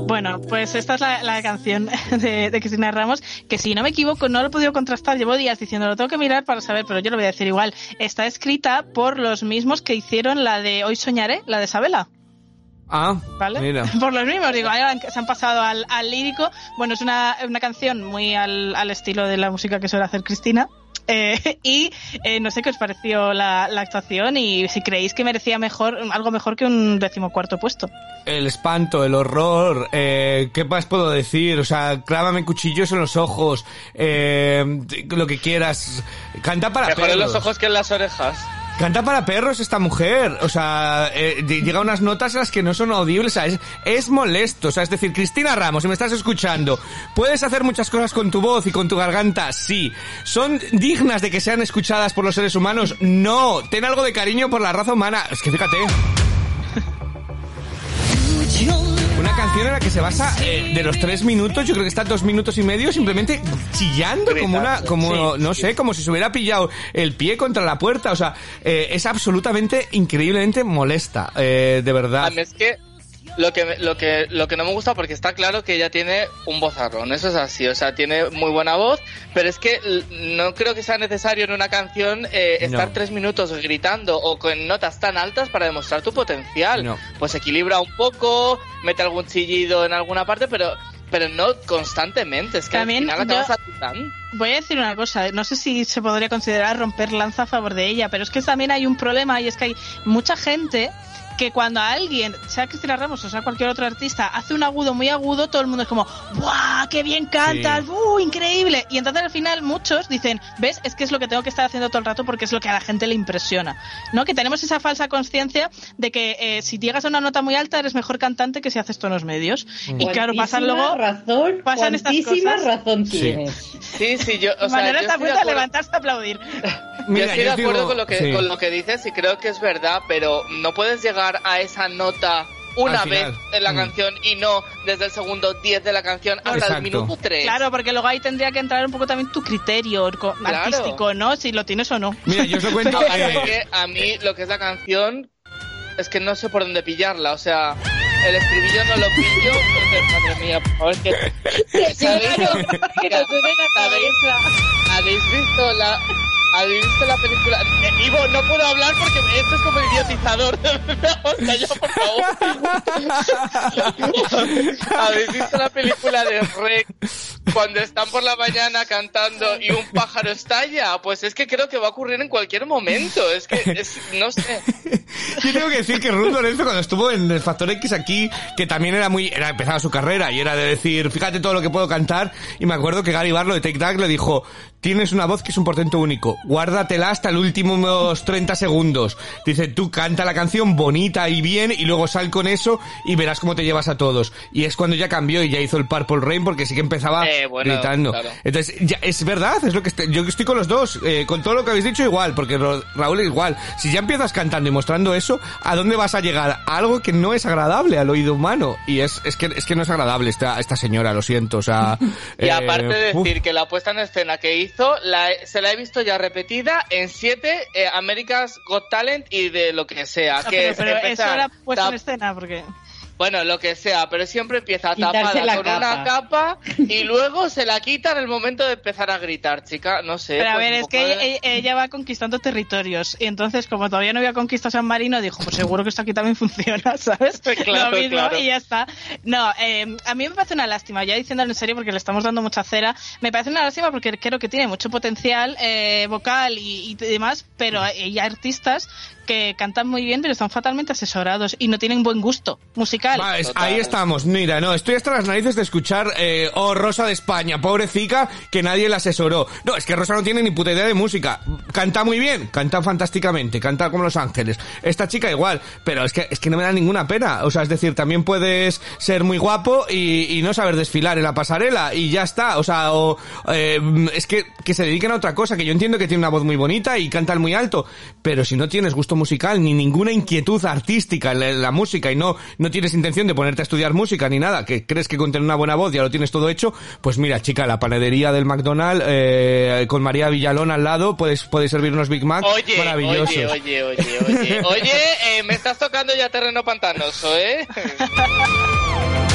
Bueno, pues esta es la, la canción de, de, Cristina Ramos, que si no me equivoco, no lo he podido contrastar, llevo días diciendo, lo tengo que mirar para saber, pero yo lo voy a decir igual. Está escrita por los mismos que hicieron la de Hoy Soñaré, la de Sabela. Ah, ¿vale? Mira. Por los mismos, digo, se han pasado al, al lírico. Bueno, es una, una canción muy al, al estilo de la música que suele hacer Cristina. Eh, y eh, no sé qué os pareció la, la, actuación y si creéis que merecía mejor algo mejor que un decimocuarto puesto. El espanto, el horror, eh, ¿qué más puedo decir? O sea, clávame cuchillos en los ojos, eh, lo que quieras. Canta para Mejor perros. en los ojos que en las orejas. Canta para perros esta mujer, o sea, eh, llega a unas notas en las que no son audibles, o sea, es, es, molesto, o sea, es decir, Cristina Ramos, si me estás escuchando, puedes hacer muchas cosas con tu voz y con tu garganta, sí. ¿Son dignas de que sean escuchadas por los seres humanos? No. Ten algo de cariño por la raza humana. Es que fíjate. Canción en la que se basa eh, de los tres minutos, yo creo que está dos minutos y medio simplemente chillando como una, como, no sé, como si se hubiera pillado el pie contra la puerta. O sea, eh, es absolutamente, increíblemente molesta, eh, de verdad. Es que lo que, lo que lo que no me gusta porque está claro que ella tiene un vozarrón, eso es así, o sea, tiene muy buena voz, pero es que no creo que sea necesario en una canción eh, estar no. tres minutos gritando o con notas tan altas para demostrar tu potencial. No. Pues equilibra un poco, mete algún chillido en alguna parte, pero pero no constantemente, es que También al final acabas saturando. Voy a decir una cosa, no sé si se podría considerar romper lanza a favor de ella, pero es que también hay un problema y es que hay mucha gente que cuando a alguien, sea Cristina Ramos o sea cualquier otro artista, hace un agudo muy agudo, todo el mundo es como, ¡guau! ¡Qué bien cantas! Sí. ¡Uh! ¡Increíble! Y entonces al final muchos dicen, ¿ves? Es que es lo que tengo que estar haciendo todo el rato porque es lo que a la gente le impresiona. ¿No? Que tenemos esa falsa conciencia de que eh, si llegas a una nota muy alta eres mejor cantante que si haces tonos medios. Mm. Y claro, pasan luego. razón, pasan estas cosas. razón tienes. Sí, sí, yo. O sea, Manera yo está puesta a levantarse a aplaudir. Mira, yo estoy de acuerdo digo, con, lo que, sí. con lo que dices y creo que es verdad, pero no puedes llegar a esa nota una vez en la mm. canción y no desde el segundo 10 de la canción hasta Exacto. el minuto 3. Claro, porque luego ahí tendría que entrar un poco también tu criterio claro. artístico, ¿no? Si lo tienes o no. Mira, yo os lo cuento. que a mí lo que es la canción es que no sé por dónde pillarla, o sea, el estribillo no lo pillo, madre mía, por favor, que... ¿Sabéis? Mira, ¿sabéis? ¿Habéis visto la, ¿Habéis visto la película? Eh, Ivo, no puedo hablar porque esto es como idiotizador. por favor. ¿Habéis visto la película de Rec cuando están por la mañana cantando y un pájaro estalla? Pues es que creo que va a ocurrir en cualquier momento. Es que, es, no sé. Yo tengo que decir que Ruth Lorenzo cuando estuvo en el Factor X aquí, que también era muy, era empezaba su carrera y era de decir, fíjate todo lo que puedo cantar, y me acuerdo que Gary Barlow de Take That le dijo, tienes una voz que es un portento único, guárdatela hasta el últimos 30 segundos. Dice, tú canta la canción bonita y bien y luego sal con eso y verás cómo te llevas a todos. Y es cuando ya cambió y ya hizo el Purple Rain porque sí que empezaba eh, bueno, gritando. Claro. Entonces, ya, es verdad, es lo que estoy, yo estoy con los dos, eh, con todo lo que habéis dicho igual, porque Raúl es igual. Si ya empiezas cantando y mostrando eso, ¿a dónde vas a llegar? A algo que no es agradable al oído humano. Y es, es que, es que no es agradable esta, esta señora, lo siento, o sea. y aparte de decir uf. que la puesta en escena que hizo, la, se la he visto ya repetida en siete eh, America's Got Talent y de lo que sea. No, que pero, pero eso era puesta en escena porque... Bueno, lo que sea, pero siempre empieza tapada con capa. una capa y luego se la quita en el momento de empezar a gritar, chica, no sé. Pero a pues ver, es que de- ella, ella va conquistando territorios y entonces como todavía no había conquistado San Marino, dijo, pues seguro que esto aquí también funciona, ¿sabes? Claro, Lo mismo claro. y ya está. No, eh, a mí me parece una lástima, ya diciéndolo en serio porque le estamos dando mucha cera, me parece una lástima porque creo que tiene mucho potencial eh, vocal y, y demás, pero hay artistas que cantan muy bien pero están fatalmente asesorados y no tienen buen gusto musical. Va, es- ahí estamos, mira, no, estoy hasta las narices de escuchar, eh, oh, Rosa de España, pobrecita, que nadie la asesoró. No, es que Rosa no tiene ni puta idea de música. Canta muy bien, canta fantásticamente, canta como Los Ángeles. Esta chica igual, pero es que, es que no me da ninguna pena. O sea, es decir, también puedes ser muy guapo y, y no saber desfilar en la pasarela y ya está. O sea, o, eh, es que, que se dediquen a otra cosa, que yo entiendo que tiene una voz muy bonita y cantan muy alto, pero si no tienes gusto musical ni ninguna inquietud artística en la, en la música y no, no tienes intención de ponerte a estudiar música ni nada, que crees que con tener una buena voz ya lo tienes todo hecho, pues mira, chica, la panadería del McDonald's eh, con María Villalón al lado puedes, puedes servir unos Big Macs Oye, maravillosos. oye, oye, oye, oye, oye, eh, me estás tocando ya terreno pantanoso, ¿eh?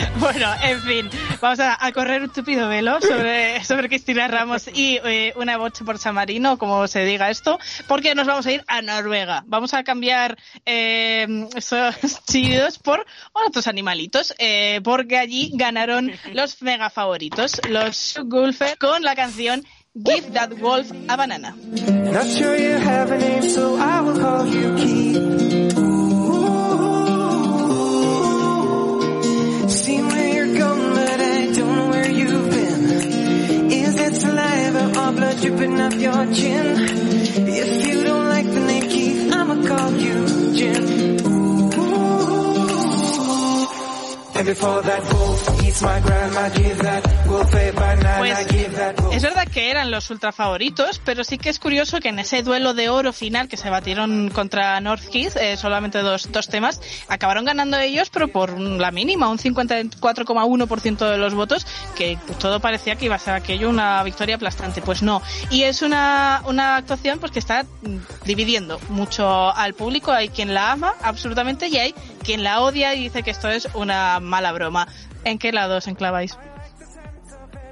Bueno, en fin, vamos a, a correr un tupido velo sobre, sobre Cristina Ramos y eh, una bocha por San Marino, como se diga esto, porque nos vamos a ir a Noruega. Vamos a cambiar eh, esos chillidos por otros animalitos, eh, porque allí ganaron los mega favoritos, los Gulfer, con la canción Give That Wolf a Banana. Not sure you have a name, so I will call you Keith. Is it saliva or blood dripping off your chin? If you don't like the name Keith, I'ma call you Jim. Ooh. And before that wolf Pues es verdad que eran los ultra favoritos, pero sí que es curioso que en ese duelo de oro final que se batieron contra North Keith, eh, solamente dos, dos temas, acabaron ganando ellos, pero por la mínima, un 54,1% de los votos, que todo parecía que iba a ser aquello una victoria aplastante. Pues no. Y es una, una actuación pues que está dividiendo mucho al público. Hay quien la ama absolutamente y hay quien la odia y dice que esto es una mala broma. ¿En qué lado os enclaváis?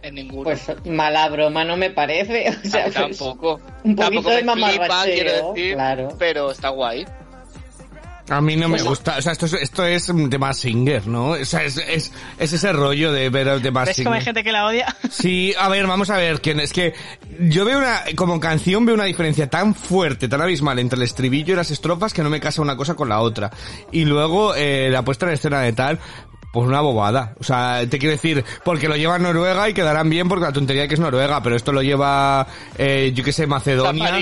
En ninguno. Pues mala broma no me parece. O sea, pues, tampoco. un poquito Tampoco de flipa, mamarracheo, quiero decir, claro. pero está guay. A mí no me Pues- gusta, o sea, esto es, esto es de más singer, ¿no? O sea, es, es, es ese rollo de ver de más ¿Ves cómo hay singer. gente que la odia? Sí, a ver, vamos a ver, que es que yo veo una, como canción veo una diferencia tan fuerte, tan abismal entre el estribillo y las estrofas que no me casa una cosa con la otra. Y luego, eh, la puesta en escena de tal, pues una bobada. O sea, te quiero decir, porque lo lleva Noruega y quedarán bien porque la tontería que es Noruega, pero esto lo lleva, eh, yo qué sé, Macedonia.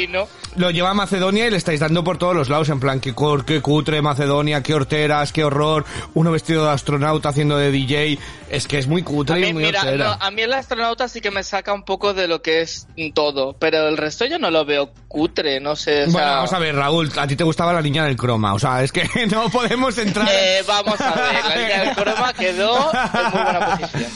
Lo lleva Macedonia y le estáis dando por todos los lados, en plan, qué, cor, qué cutre Macedonia, qué horteras, qué horror, uno vestido de astronauta haciendo de DJ, es que es muy A cutre mí, y muy mira, no, a mí el astronauta sí que me saca un poco de lo que es todo, pero el resto yo no lo veo cutre, no sé, o Bueno, sea... vamos a ver, Raúl, a ti te gustaba la niña del croma, o sea, es que no podemos entrar... Eh, vamos a ver, la línea del croma quedó en muy buena posición.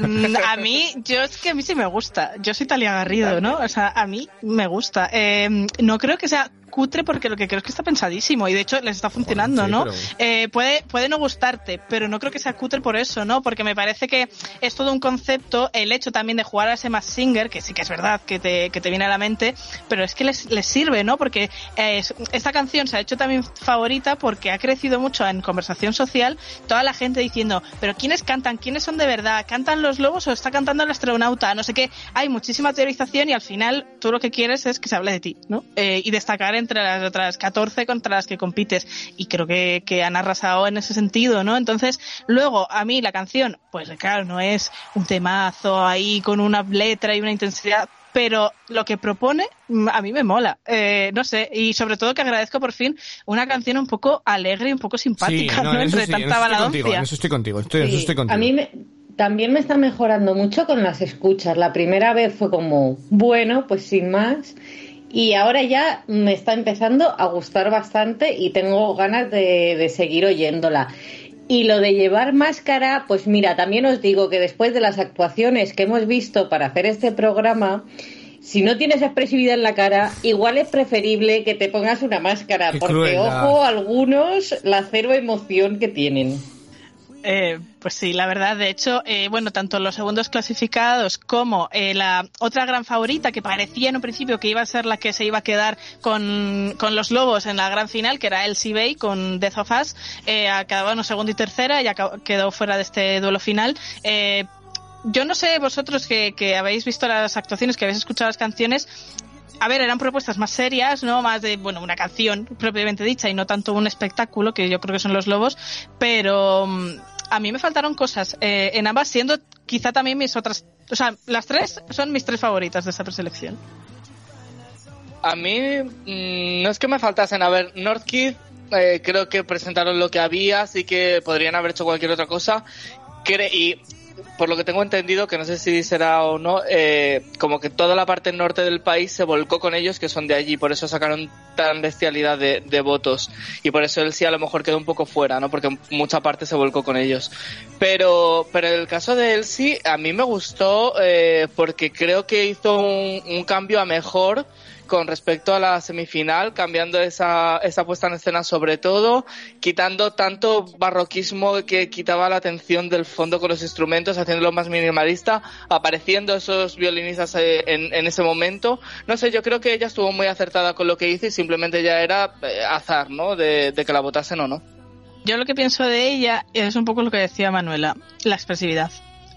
Mm, A mí, yo es que a mí sí me gusta. Yo soy Talia Garrido, ¿no? O sea, a mí me gusta. Eh, no creo que sea cutre porque lo que creo es que está pensadísimo y de hecho les está funcionando, sí, ¿no? pero- Eh, puede, puede no gustarte, pero no creo que sea cutre por eso, ¿no? Porque me parece que es todo un concepto, el hecho también de jugar a ese más singer, que sí que es verdad que te, que te viene a la mente, pero es que les, les sirve, ¿no? Porque eh, es- esta canción se ha hecho también favorita porque ha crecido mucho en conversación social, toda la gente diciendo, pero ¿quiénes cantan? ¿Quiénes son de verdad? ¿Cantan los lobos o está cantando el astronauta? No sé qué. Hay muchísima teorización y al final tú lo que quieres es que se hable de ti, ¿no? Eh, y destacar entre las otras 14 contra las que compites. Y creo que, que han arrasado en ese sentido, ¿no? Entonces, luego, a mí la canción, pues claro, no es un temazo ahí con una letra y una intensidad, pero lo que propone mm, a mí me mola, eh, no sé, y sobre todo que agradezco por fin una canción un poco alegre y un poco Sí, simpática, no, ¿no? en eso Entre sí, en tanta eso estoy contigo, baladoncia. en eso estoy contigo, estoy, en eso Sí, estoy contigo. A mí me- también me está mejorando mucho con las escuchas. La primera vez fue como, bueno, pues sin más. Y ahora ya me está empezando a gustar bastante y tengo ganas de, de seguir oyéndola. Y lo de llevar máscara, pues mira, también os digo que después de las actuaciones que hemos visto para hacer este programa, si no tienes expresividad en la cara, igual es preferible que te pongas una máscara, Qué porque crueldad. ojo, algunos la cero emoción que tienen. Eh, pues sí, la verdad, de hecho, eh, bueno, tanto los segundos clasificados como eh, la otra gran favorita que parecía en un principio que iba a ser la que se iba a quedar con, con los lobos en la gran final, que era Elsie Bay con Death of Us, eh, bueno, segunda y tercera y quedó fuera de este duelo final. Eh, yo no sé vosotros que, que habéis visto las actuaciones, que habéis escuchado las canciones, a ver, eran propuestas más serias, ¿no? Más de, bueno, una canción propiamente dicha y no tanto un espectáculo, que yo creo que son los lobos, pero mm, a mí me faltaron cosas eh, en ambas, siendo quizá también mis otras, o sea, las tres son mis tres favoritas de esta preselección. A mí mm, no es que me faltasen. A ver, Northkid eh, creo que presentaron lo que había, así que podrían haber hecho cualquier otra cosa. Y por lo que tengo entendido, que no sé si será o no, eh, como que toda la parte norte del país se volcó con ellos, que son de allí, por eso sacaron tan bestialidad de, de votos. Y por eso él sí a lo mejor quedó un poco fuera, ¿no? Porque mucha parte se volcó con ellos. Pero, pero el caso de él sí, a mí me gustó eh, porque creo que hizo un, un cambio a mejor con respecto a la semifinal, cambiando esa, esa puesta en escena sobre todo, quitando tanto barroquismo que quitaba la atención del fondo con los instrumentos, haciéndolo más minimalista, apareciendo esos violinistas eh, en, ese momento. No sé, yo creo que ella estuvo muy acertada con lo que hizo y simplemente ya era eh, azar, ¿no? De, de que la votasen o no. Yo lo que pienso de ella es un poco lo que decía Manuela, la expresividad.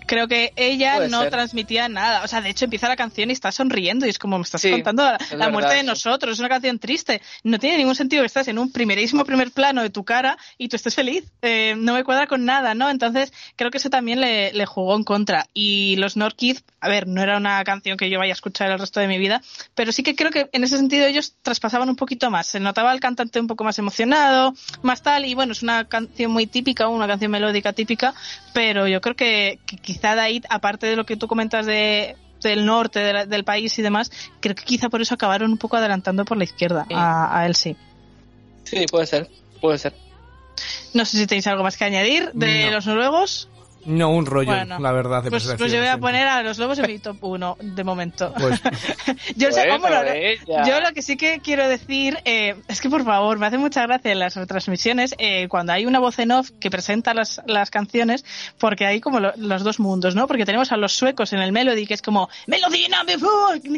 Creo que ella Puede no ser. transmitía nada. O sea, de hecho empieza la canción y está sonriendo y es como me estás Sí, contando la, es la verdad, muerte de nosotros. Es una canción triste. No tiene ningún sentido que estás en un primerísimo primer plano de tu cara y tú estés feliz. Eh, no me cuadra con nada, ¿no? Entonces creo que eso también le, le jugó en contra. Y los Norkid, a ver, no era una canción que yo vaya a escuchar el resto de mi vida, pero sí que creo que en ese sentido ellos traspasaban un poquito más. Se notaba al cantante un poco más emocionado, más tal, y bueno, es una canción muy típica, una canción melódica típica, pero yo creo que, que quizá de ahí, aparte de lo que tú comentas de del norte de la- del país y demás, creo que quizá por eso acabaron un poco adelantando por la izquierda a, a él sí. Sí, puede ser, puede ser. No sé si tenéis algo más que añadir de No. los noruegos. No, un rollo, Bueno, la verdad. de Pues, pues yo voy a poner a los lobos en mi top 1 de momento. Pues- yo, sé, Bueno, bueno, ella. yo lo que sí que quiero decir eh, es que por favor, me hace mucha gracia en las retransmisiones eh, cuando hay una voz en off que presenta las, las canciones, porque hay como lo- los dos mundos, ¿no? Porque tenemos a los suecos en el Melody, que es como Melodina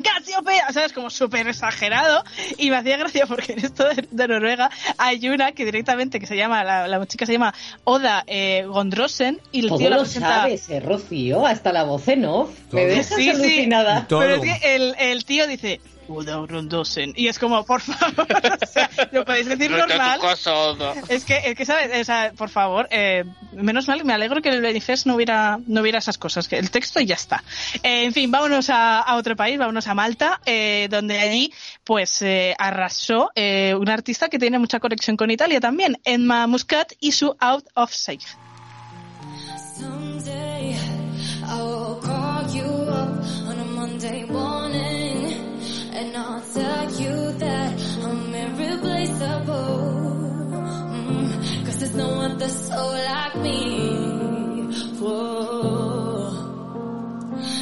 Casiopea, ¿sabes? Como súper exagerado. Y me hacía gracia porque en esto de, de Noruega hay una que directamente, que se llama, la, la chica se llama Oda eh, Gondrosen, y el tío lo sabes, eh, Rocío, hasta la voz en off. Me Todo. dejas Sí, sí. alucinada. Pero es que el, el tío dice. Y es como, por favor, o sea, lo podéis decir normal. Es que, es que ¿sabes? O sea, por favor, eh, menos mal, me alegro que en el Benifest no hubiera, no hubiera esas cosas, que el texto y ya está. Eh, en fin, vámonos a, a otro país, vámonos a Malta, eh, donde allí, pues, eh, arrasó eh, un artista que tiene mucha conexión con Italia también, Emma Muscat y su Out of Sight. Mm, Cause there's no other soul like me. Whoa.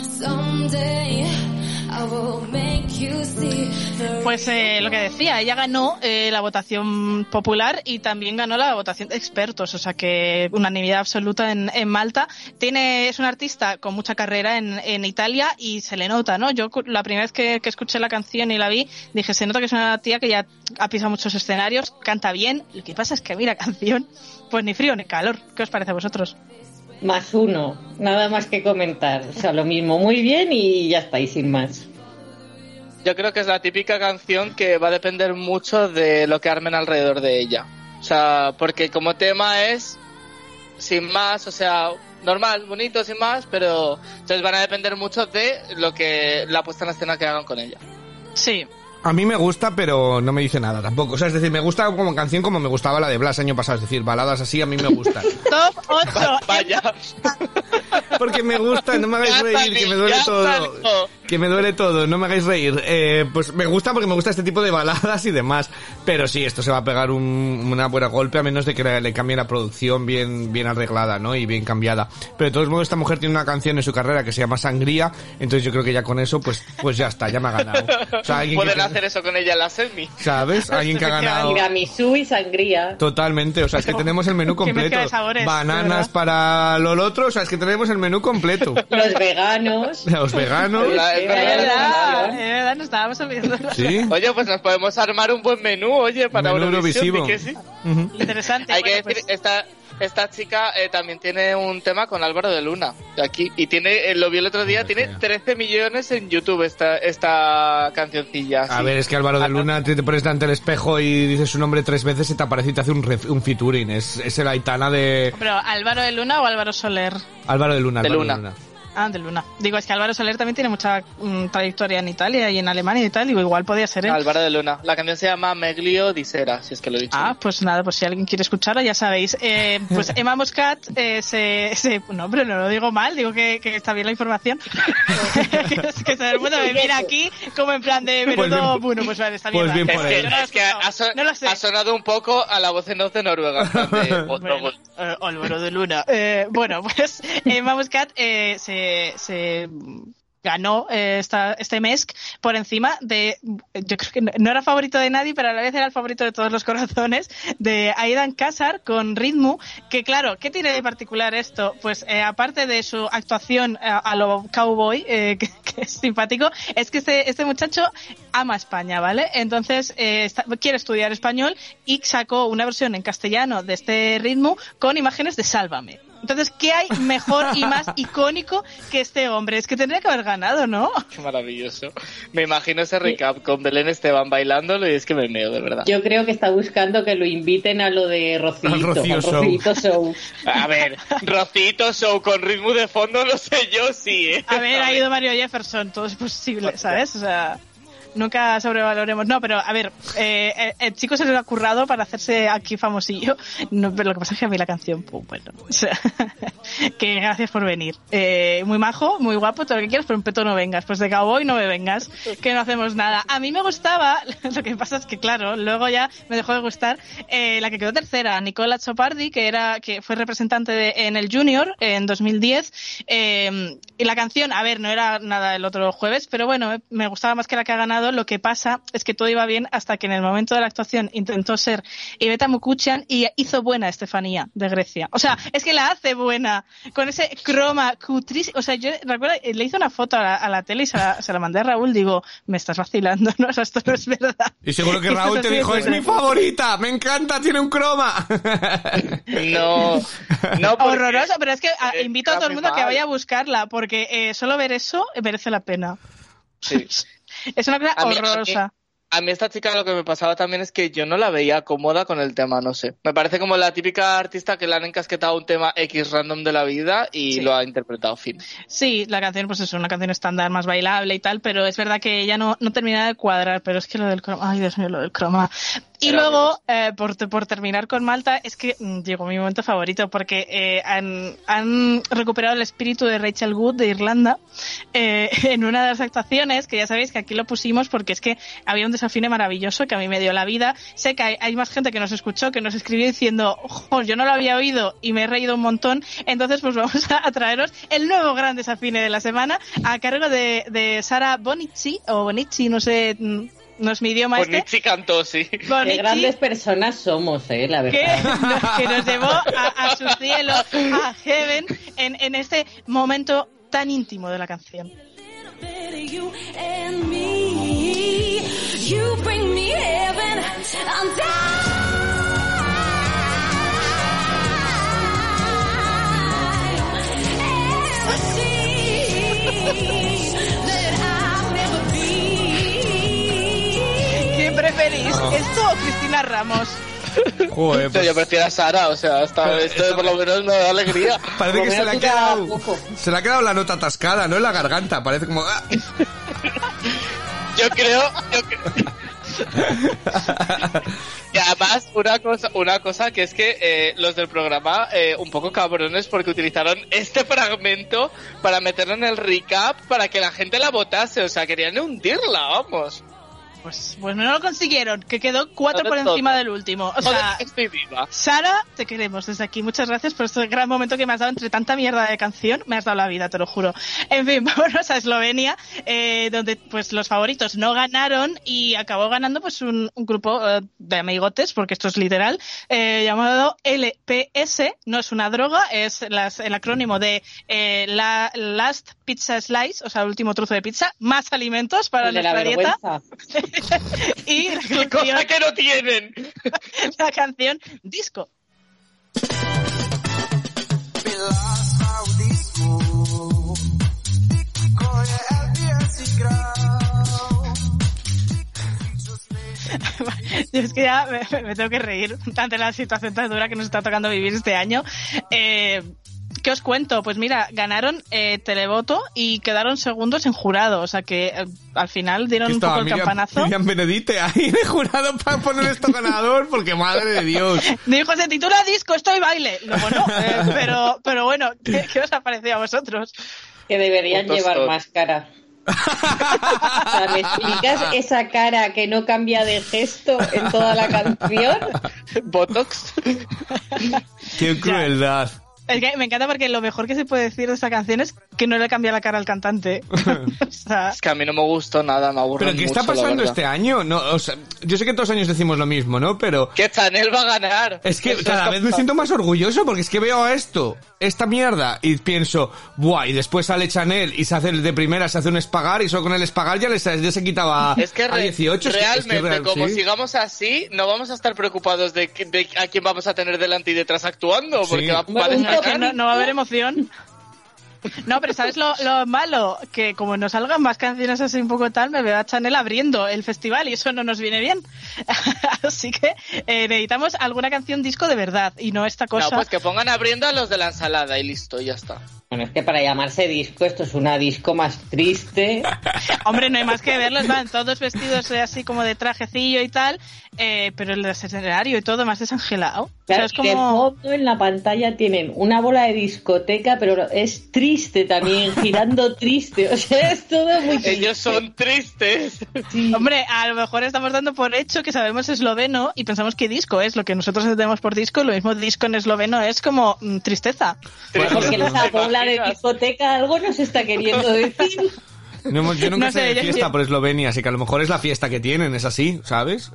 Someday I will make you see Pues eh, lo que decía, ella ganó eh, la votación popular y también ganó la votación de expertos, o sea que unanimidad absoluta en, Malta. Tiene, es un artista con mucha carrera en, en Italia y se le nota, ¿no? Yo la primera vez que, que escuché la canción y la vi, dije, se nota que es una tía que ya ha pisado muchos escenarios, canta bien. Lo que pasa es que a mí la canción, pues ni frío ni calor. ¿Qué os parece a vosotros? Más uno, nada más que comentar. O sea, lo mismo, muy bien y ya está, y sin más. Yo creo que es la típica canción que va a depender mucho de lo que armen alrededor de ella. O sea, porque como tema es sin más, o sea, normal, bonito, sin más, pero entonces van a depender mucho de lo que la puesta en escena que hagan con ella. Sí. A mí me gusta, pero no me dice nada tampoco. O sea, es decir, me gusta como canción como me gustaba la de Blas año pasado. Es decir, baladas así a mí me gustan. Top 8. Vaya, Porque me gusta, no me hagáis reír, que me duele todo. Que me duele todo, no me hagáis reír. Eh, pues me gusta porque me gusta este tipo de baladas y demás. Pero sí, esto se va a pegar un, una buena golpe a menos de que le, le cambie la producción bien, bien arreglada, ¿no? Y bien cambiada. Pero de todos modos, esta mujer tiene una canción en su carrera que se llama Sangría. Entonces yo creo que ya con eso, pues, pues ya está, ya me ha ganado. O sea, alguien pueden que- hacer eso con ella en la semi. ¿Sabes? Alguien que ha ganado. Tiramisú y sangría. Totalmente, o sea, es que tenemos el menú completo. sabores, Bananas verdad. para lo otro, o sea, es que tenemos el menú completo. Los veganos. Los veganos. La- es verdad, verdad, es es verdad. verdad, nos estábamos olvidando. Sí. Oye, pues nos podemos armar un buen menú, oye, para Menú Eurovisión, Eurovisivo. ¿di que sí? Interesante. Hay bueno, que decir, pues- esta, esta chica eh, también tiene un tema con Álvaro de Luna, de aquí, y tiene, eh, lo vi el otro día, tiene 13 millones en YouTube esta, esta cancioncilla. A sí. ver, es que Álvaro de Luna te, te pones delante del espejo y dices su nombre tres veces y te aparece y te hace un, ref- un featuring. Es, es el Aitana de Pero Álvaro de Luna o Álvaro Soler. Álvaro de Luna. De Álvaro Luna. de Luna. Ah, de Luna. Digo, es que Álvaro Soler también tiene mucha mm, trayectoria en Italia y en Alemania y tal, digo, igual podía ser él. Álvaro de Luna. La canción se llama Meglio di Sera, si es que lo he dicho. Ah, pues nada, pues si alguien quiere escucharla, ya sabéis. Eh, pues Emma Muscat eh, se, se- No, hombre, no lo digo mal, digo que, que está bien la información. es que todo el mundo me mira aquí como en plan de Pues menudo... bien- bueno, pues vale, está bien. pues bien es él. que, no es que ha, so- No lo sé. ha sonado un poco a la voz en off de Noruega. en plan de, Bueno, eh, Álvaro de Luna. Eh, bueno, pues Emma Muscat eh, se, ganó eh, esta, este MESC por encima de, yo creo que no, era favorito de nadie, pero a la vez era el favorito de todos los corazones, de Aidan Casar con Ritmo, que claro, ¿qué tiene de particular esto? Pues eh, aparte de su actuación a, a lo cowboy, eh, que, es simpático, es que este, este muchacho ama España, ¿vale? Entonces eh, quiere estudiar español y sacó una versión en castellano de este ritmo con imágenes de Sálvame. Entonces, ¿qué hay mejor y más icónico que este hombre? Es que tendría que haber ganado, ¿no? Qué maravilloso. Me imagino ese recap con Belén Esteban bailándolo y es que me meo, de verdad. Yo creo que está buscando que lo inviten a lo de Rocito, Al Rocío al Show. Rocito Show. A ver, Rocito Show con ritmo de fondo, no sé yo, sí, ¿eh? A ver, ha ido Mario Jefferson, todo es posible, ¿sabes? O sea, nunca sobrevaloremos. No, pero a ver, eh, eh, el chico se lo ha currado para hacerse aquí famosillo. No, pero lo que pasa es que a mí la canción, pues bueno, o sea, que gracias por venir. Eh, muy majo, muy guapo, todo lo que quieras, pero un peto no vengas. Pues de cowboy no me vengas, que no hacemos nada. A mí me gustaba, lo que pasa es que claro, luego ya me dejó de gustar, eh, la que quedó tercera, Nicola Chopardi, que era, que fue representante de- en el Junior en 2010. eh, y la canción, a ver, no era nada el otro jueves, pero bueno, me, me gustaba más que la que ha ganado. Lo que pasa es que todo iba bien hasta que en el momento de la actuación intentó ser Iveta Mukuchan y hizo buena a Estefanía de Grecia. O sea, es que la hace buena con ese croma cutrísimo. O sea, yo recuerdo, eh, le hice una foto a la, a la tele y se la, se la mandé a Raúl. Digo, me estás vacilando, ¿no? O sea, esto no es verdad. Y seguro que Raúl te dijo, es buena". mi favorita, me encanta, tiene un croma. No, no, porque- Horroroso, pero es que a- eh, invito a todo el mundo a muy que mal. vaya a buscarla, porque eh, solo ver eso merece la pena. Sí. Es una cosa horrorosa. A mí esta chica lo que me pasaba también es que yo no la veía cómoda con el tema, no sé. Me parece como la típica artista que le han encasquetado un tema X random de la vida y Sí. lo ha interpretado fin. Sí, la canción pues es una canción estándar más bailable y tal, pero es verdad que ella no, no termina de cuadrar, pero es que lo del croma, ay Dios mío, lo del croma. Y luego, eh, por, por terminar con Malta, es que mm, llegó mi momento favorito porque eh, han, han recuperado el espíritu de Rachel Wood de Irlanda eh, en una de las actuaciones, que ya sabéis que aquí lo pusimos porque es que había un desafine maravilloso que a mí me dio la vida. Sé que hay, hay más gente que nos escuchó, que nos escribió diciendo, "Jo, yo no lo había oído y me he reído un montón. Entonces, pues vamos a, a traeros el nuevo gran desafine de la semana a cargo de, de Sara Bonici, o Bonici, no sé, mm, no es mi idioma este. Bonici cantó, sí. Qué Bonici, grandes personas somos, eh, la que, verdad. nos- que nos llevó a, a su cielo, a Heaven, en, en este momento tan íntimo de la canción. You and bring me heaven. I'm ¿Quién preferís? ¿Esto o Cristina Ramos? Joder, Yo, pues, yo prefiero a Sara, o sea, esto por lo menos me da alegría. parece que se le ha quedado, poco. se le ha quedado la nota atascada, ¿no? En la garganta, parece como... Yo creo, yo cre- y además una cosa, una cosa que es que eh, los del programa eh, un poco cabrones porque utilizaron este fragmento para meterlo en el recap para que la gente la votase, o sea querían hundirla, vamos. Pues, pues no lo consiguieron, que quedó cuatro por encima del último. O sea, estoy viva. Sara, te queremos desde aquí. Muchas gracias por este gran momento que me has dado entre tanta mierda de canción. Me has dado la vida, te lo juro. En fin, vámonos a Eslovenia, eh, donde pues los favoritos no ganaron y acabó ganando pues un, un grupo eh, de amigotes, porque esto es literal, eh, llamado LPS. No es una droga, es las- el acrónimo de eh, la Last Pizza Slice, o sea, el último trozo de pizza, más alimentos para El la nuestra dieta. y la ¡Qué canción, cosa que no tienen! la canción Disco. Yo es que ya me, me tengo que reír ante la situación tan dura que nos está tocando vivir este año. Eh, ¿Qué os cuento? Pues mira, ganaron eh, televoto y quedaron segundos en jurado. O sea que eh, al final dieron un poco el Miriam, campanazo. Miriam Benedite ahí de jurado para poner esto ganador, porque madre de Dios. Dijo, se titula disco, estoy baile. Luego no, eh, pero, pero bueno, ¿qué, qué os ha parecido a vosotros? Que deberían Puntos llevar máscara. O sea, ¿me explicas esa cara que no cambia de gesto en toda la canción? Botox. Qué crueldad. Es que me encanta porque lo mejor que se puede decir de esta canción es que no le cambia la cara al cantante. o sea, Es que a mí no me gustó nada, me aburre ¿Pero qué está mucho, pasando este año? No, o sea, yo sé que todos los años decimos lo mismo, ¿no? Pero Que Chanel va a ganar. es que Eso cada vez me siento más orgulloso porque es que veo esto, esta mierda, y pienso, buah, y después sale Chanel y se hace de primera, se hace un espagar y solo con el espagar ya, les, ya se quitaba Es que a re- 18. es que- es que realmente, real- como sí. sigamos así, no vamos a estar preocupados de, que- de a quién vamos a tener delante y detrás actuando, porque Sí. va, va a destacar. no, no va a haber emoción. No, pero ¿sabes lo, lo malo? Que como nos salgan más canciones así un poco tal, me veo a Chanel abriendo el festival y eso no nos viene bien. Así que eh, necesitamos alguna canción disco de verdad y no esta No, cosa. pues que pongan abriendo a los de la ensalada y listo, y ya está. Bueno, es que para llamarse disco, esto es una disco más triste. Hombre, no hay más que verlos, van todos vestidos así como de trajecillo y tal, eh, pero el escenario y todo más desangelado. O sea, Claro, es de como... fondo en la pantalla tienen una bola de discoteca, pero es triste también, girando triste. O sea, es todo muy triste. Ellos son tristes. Sí. Hombre, a lo mejor estamos dando por hecho que sabemos esloveno y pensamos que disco es lo que nosotros entendemos por disco, lo mismo disco en esloveno es como mm, tristeza. Porque esa ¿Te bola de discoteca algo nos está queriendo decir. No yo nunca No sé, sé de yo- fiesta yo- por Eslovenia, así que a lo mejor es la fiesta que tienen, es así, ¿sabes?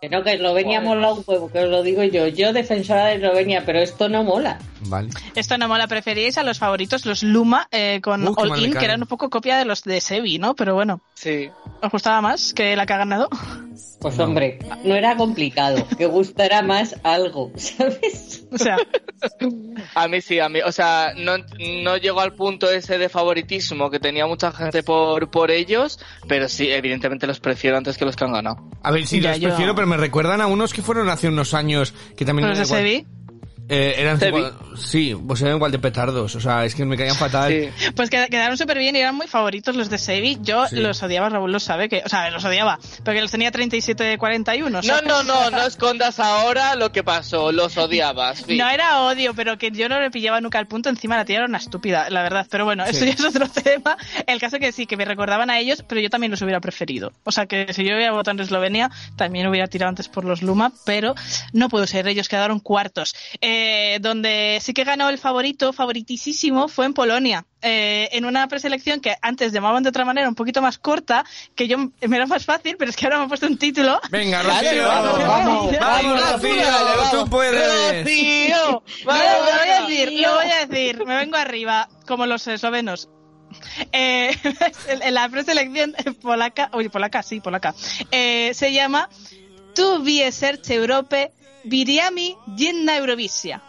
Que no, que Eslovenia mola un huevo, que os lo digo yo. Yo, defensora de Eslovenia, pero esto no mola. Vale. Esto no mola, preferíais a los favoritos, los Luma, eh, con Uh, All In, que eran un poco copia de los de Sevi, ¿no? Pero bueno, Sí. ¿os gustaba más que la que ha ganado? Pues hombre, no era complicado. Que gustara más algo, ¿sabes? O sea, A mí sí, a mí, o sea, no, no llegó al punto ese de favoritismo que tenía mucha gente por, por ellos, pero sí, evidentemente los prefiero antes que los que han ganado. A ver, sí, Ya, los yo- prefiero, pero me recuerdan a unos que fueron hace unos años que también los de Sevi. Eh, eran sí, pues eran igual de petardos, o sea, es que me caían fatal. Sí. Pues qued- quedaron súper bien y eran muy favoritos los de Sevi. Yo Sí. los odiaba, Raúl lo sabe, que, o sea, los odiaba, porque los tenía 37 de 41. No, ¿sabes? no, no, no escondas ahora lo que pasó, los odiabas. No era odio, pero que yo no le pillaba nunca el punto. Encima la tía era una estúpida, la verdad. Pero bueno, eso ya es otro tema. El caso que sí, que me recordaban a ellos, pero yo también los hubiera preferido. O sea que si yo hubiera votado en Eslovenia, también hubiera tirado antes por los Luma, pero no puedo ser. Ellos quedaron cuartos. Eh, donde sí que ganó el favorito, favoritísimo, fue en Polonia. Eh, en una preselección que antes llamaban de otra manera, un poquito más corta, que yo me era más fácil, pero es que ahora me han puesto un título. Venga, Rocío, vamos, vamos, vamos, Rocío, tú puedes. Rocío, No, lo voy a decir, lo voy a decir, me vengo arriba, como los eslovenos. Eh, en- la preselección polaca, oye, polaca, sí, polaca, eh, se llama Tu wie serce Europe, Viriami Dzienna Eurovisia.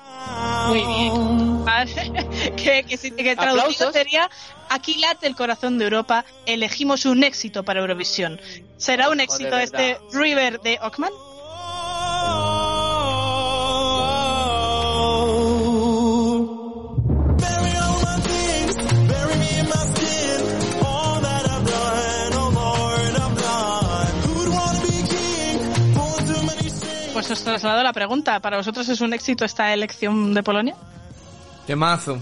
Muy bien. ¿Vale? que, que, que traducido sería Aquí late el corazón de Europa, elegimos un éxito para Eurovisión. ¿Será un éxito este River de Ockman? Os traslado la pregunta. ¿Para vosotros es un éxito esta elección de Polonia? Temazo.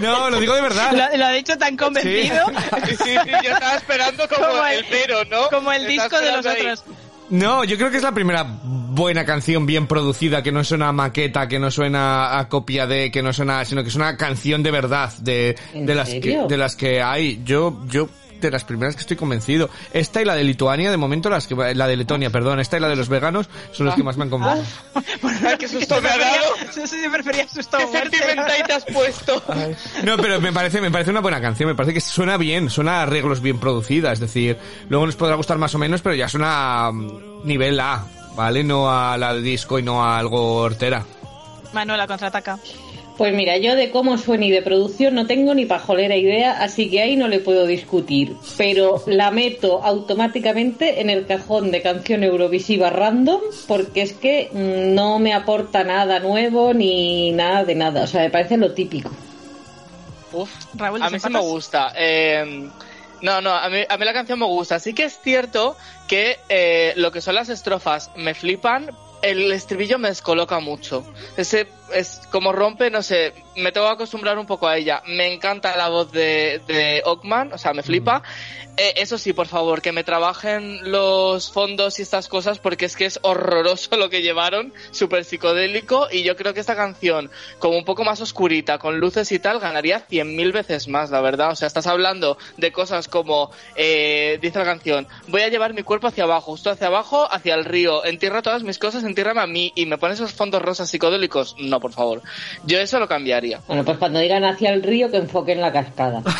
No, lo digo de verdad. Lo, lo ha dicho tan convencido Sí, sí, yo estaba esperando como, Como el- el pero, ¿no? como el disco de los ahí. otros. No, yo creo que es la primera buena canción bien producida, que no suena a maqueta, que no suena a copia de, que no suena, sino que es una canción de verdad, de, ¿En de las que, de las que hay. Yo, yo, de las primeras que estoy convencido. Esta y la de Lituania, de momento las que, la de Letonia, perdón, esta y la de los veganos son los que más me han convencido. Ay, qué susto me ha dado. Sí, prefería susto Qué muerte. sentimental te has puesto. No, pero me parece, me parece una buena canción, me parece que suena bien, suena a arreglos bien producidas, es decir, luego nos podrá gustar más o menos, pero ya suena a mm, nivel A, ¿vale? No a la de disco y no a algo hortera. Manuela contraataca. Pues mira, yo de cómo suena y de producción no tengo ni pajolera idea, así que ahí no le puedo discutir. Pero la meto automáticamente en el cajón de canción eurovisiva random, porque es que no me aporta nada nuevo ni nada de nada. O sea, me parece lo típico. Uf, Raúl, a mí sí me gusta. Eh, no, no, a mí, a mí la canción me gusta. Sí que es cierto que eh, lo que son las estrofas me flipan, el estribillo me descoloca mucho. Ese es como rompe, no sé, me tengo que acostumbrar un poco a ella. Me encanta la voz de, de Ockman, o sea, me flipa. Eh, eso sí, por favor, que me trabajen los fondos y estas cosas porque es que es horroroso lo que llevaron, súper psicodélico y yo creo que esta canción, como un poco más oscurita, con luces y tal, ganaría cien mil veces más, la verdad. O sea, estás hablando de cosas como, eh, dice la canción, voy a llevar mi cuerpo hacia abajo, justo hacia abajo, hacia el río, entierra todas mis cosas, entiérrame a mí y me pones esos fondos rosas psicodélicos. No, por favor. Yo eso lo cambiaría. Bueno, pues cuando digan hacia el río, que enfoquen la cascada.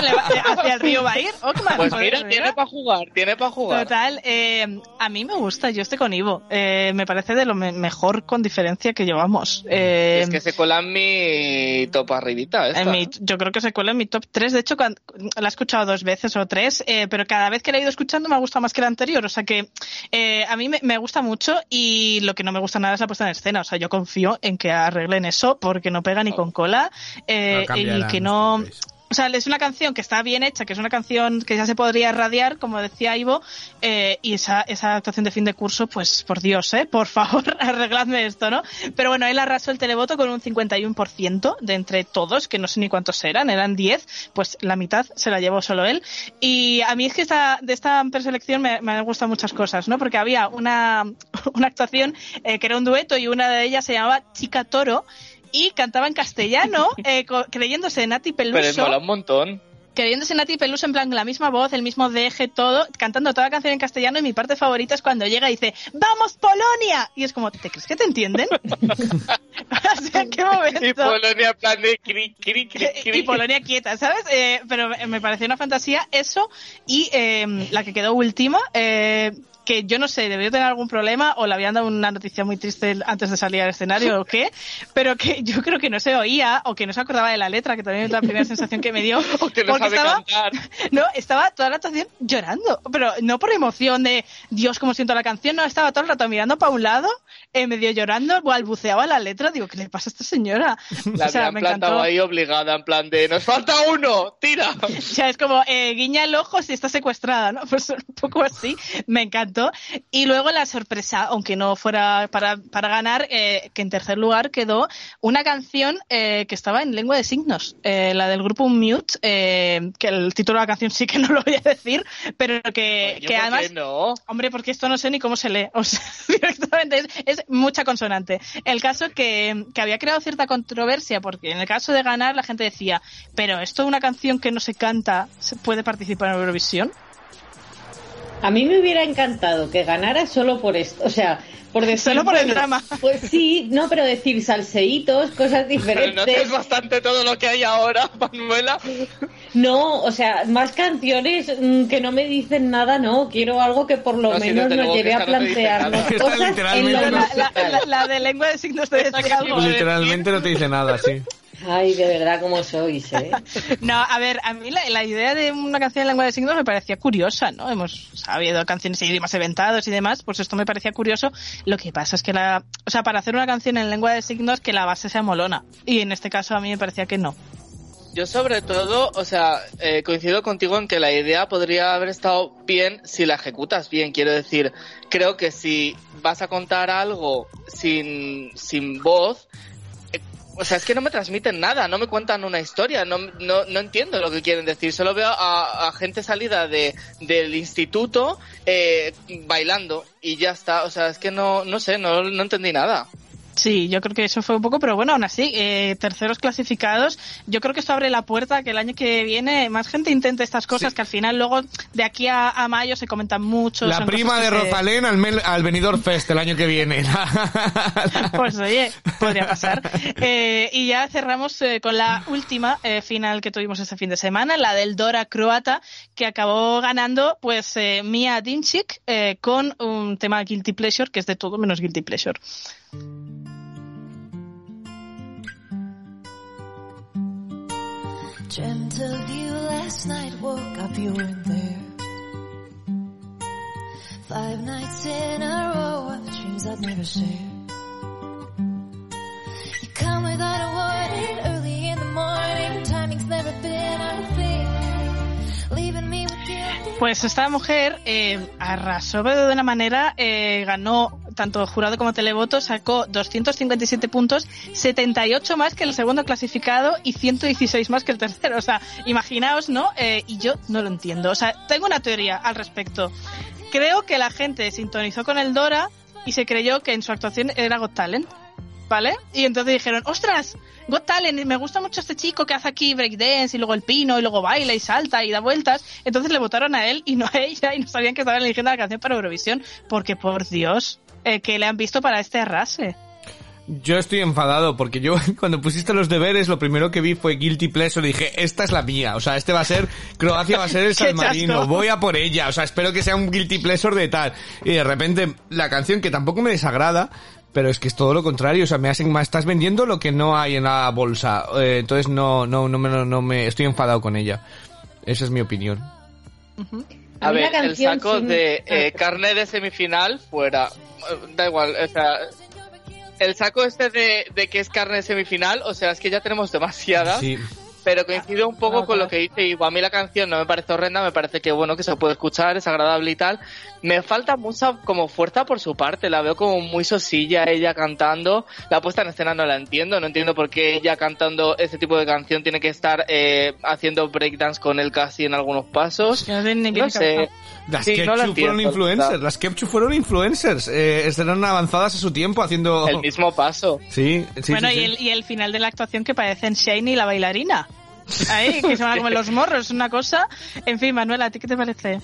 Eh, hacia el río va a ir. Ockman, Pues mira, tiene para jugar, tiene para jugar. Total, eh, a mí me gusta, yo estoy con Ivo. Eh, me parece de lo me- mejor con diferencia que llevamos. Eh, Es que se cola en mi top arribita esta. en mi- yo creo que se cuela en mi top 3. De hecho, la he escuchado dos veces o tres, eh, pero cada vez que la he ido escuchando me ha gustado más que la anterior. O sea que eh, a mí me, me gusta mucho y lo que no me gusta nada es la puesta en escena. O sea, yo confío en que arreglen eso porque no pega ni con cola eh, y que no no... O sea, es una canción que está bien hecha, que es una canción que ya se podría radiar, como decía Ivo, eh, y esa, esa actuación de fin de curso, pues por Dios, ¿eh? Por favor, arregladme esto, ¿no? Pero bueno, él arrasó el televoto con un 51% de entre todos, que no sé ni cuántos eran, eran 10, pues la mitad se la llevó solo él. Y a mí es que esta, de esta preselección me, me han gustado muchas cosas, ¿no? Porque había una, una actuación eh, que era un dueto y una de ellas se llamaba Chica Toro, y cantaba en castellano, eh, creyéndose Nati Pero Peluso mola un montón. creyéndose Nati Peluso en plan la misma voz, el mismo deje, todo, cantando toda la canción en castellano y mi parte favorita es cuando llega y dice ¡Vamos Polonia! Y es como, ¿te crees que te entienden? o sea, ¿en qué Y momento? Polonia en plan de cri, cri, cri, cri. Y Polonia quieta, ¿sabes? Eh, pero me- me pareció una fantasía eso y eh, la que quedó última, eh, que yo no sé, debió tener algún problema o le habían dado una noticia muy triste antes de salir al escenario o qué, pero que yo creo que no se oía o que no se acordaba de la letra, que también es la primera sensación que me dio. O que no porque sabe estaba, cantar. no, estaba toda la actuación llorando, pero no por emoción de Dios, cómo siento la canción, no, estaba todo el rato mirando para un lado, eh, medio llorando, balbuceaba la letra, digo, ¿qué le pasa a esta señora? La o sea, me plantado encantó. ahí obligada, en plan de ¡Nos falta uno! ¡Tira! O sea, es como eh, guiña el ojo si está secuestrada, ¿no? Pues un poco así, me encantó. Y luego la sorpresa, aunque no fuera para, para ganar, eh, que en tercer lugar quedó una canción eh, que estaba en lengua de signos, eh, la del grupo Mute, que el título de la canción sí que no lo voy a decir, pero que, que ¿por además... qué no? Hombre, porque esto no sé ni cómo se lee. O sea, directamente es, es mucha consonante. El caso que, que había creado cierta controversia, porque en el caso de ganar la gente decía, pero esto una canción que no se canta, ¿se puede participar en Eurovisión? A mí me hubiera encantado que ganara solo por esto, o sea, por decir... Solo por el bueno, drama. Pues sí, no, pero decir salseitos, cosas Pero no diferentes. es bastante todo lo que hay ahora, Manuela. No, o sea, más canciones mm, que no me dicen nada, no. Quiero algo que por lo No, menos desde nos luego que lleve a no plantearnos cosas en La, no- musical. la- la- la de lengua de signos te decía algo. Literalmente no te dice nada, sí. Ay, de verdad, cómo sois, ¿eh? No, a ver, a mí la, la idea de una canción en lengua de signos me parecía curiosa, ¿no? Hemos sabido canciones y idiomas inventados y demás, pues esto me parecía curioso. Lo que pasa es que la, o sea, para hacer una canción en lengua de signos que la base sea molona. Y en este caso a mí me parecía que no. Yo sobre todo, o sea, eh, coincido contigo en que la idea podría haber estado bien si la ejecutas bien. Quiero decir, creo que si vas a contar algo sin, sin voz, o sea, es que no me transmiten nada, no me cuentan una historia, no, no, no entiendo lo que quieren decir. Solo veo a, gente salida de, del instituto eh, bailando y ya está. O sea, es que no, no sé, no, no entendí nada. Sí, yo creo que eso fue un poco, pero bueno, aún así, eh, terceros clasificados, yo creo que esto abre la puerta a que el año que viene más gente intente estas cosas, que al final luego de aquí a, a mayo se comentan mucho. La prima de se- Rosalén al, Mel- al Benidorm Fest el año que viene. Pues oye, podría pasar. Eh, y ya cerramos eh, con la última eh, final que tuvimos este fin de semana, la del Dora croata, que acabó ganando pues eh, Mia Dincic eh, con un tema Guilty Pleasure, que es de todo menos Guilty Pleasure. Dreamt of you last night, woke up, you weren't there. Five nights in a row of dreams I'd never share. You come without a warning, early in the morning, timing's never been our thing. Leaving me with guilty Pues esta mujer eh, arrasó de una manera, eh, ganó tanto jurado como televoto, sacó 257 puntos, 78 más que el segundo clasificado y 116 más que el tercero. O sea, imaginaos, ¿no? Eh, y yo no lo entiendo. O sea, tengo una teoría al respecto. Creo que la gente sintonizó con el Dora y se creyó que en su actuación era Got Talent. ¿Vale? Y entonces dijeron, ostras, Got Talent, me gusta mucho este chico que hace aquí breakdance y luego el pino y luego baila y salta y da vueltas. Entonces le votaron a él y no a ella y no sabían que estaban eligiendo la canción para Eurovisión porque, por Dios, eh, que le han visto para este arrase. Yo estoy enfadado porque yo cuando pusiste los deberes lo primero que vi fue Guilty Pleasure y dije, esta es la mía, o sea, este va a ser, Croacia va a ser el San Marino, voy a por ella, o sea, espero que sea un Guilty Pleasure de tal. Y de repente la canción que tampoco me desagrada, pero es que es todo lo contrario, o sea, me, hacen, me estás vendiendo lo que no hay en la bolsa, eh, entonces no, no, no me, no me, estoy enfadado con ella. Esa es mi opinión. A ver, el saco sí- de eh, carne de semifinal fuera. Da igual, o sea, el saco este de, de que es carne de semifinal, o sea, es que ya tenemos demasiadas. Sí. Pero coincido un poco con lo que dice Ivo. A mí la canción no me parece horrenda, me parece que bueno, que se puede escuchar, es agradable y tal. Me falta mucha como fuerza por su parte, la veo como muy sosilla ella cantando. La puesta en escena no la entiendo, no entiendo por qué ella cantando este tipo de canción tiene que estar eh, haciendo breakdance con él casi en algunos pasos. No No sé. Las Sí, no la Kepchu fueron influencers, las Kepchu fueron influencers, eh, estarán avanzadas a su tiempo haciendo... El mismo paso. Sí, sí, bueno, sí, y, sí. El, y el final de la actuación que parecen Shane y la bailarina. Ahí, que se van a comer los morros, es una cosa. En fin, Manuela, ¿a ti qué te parece?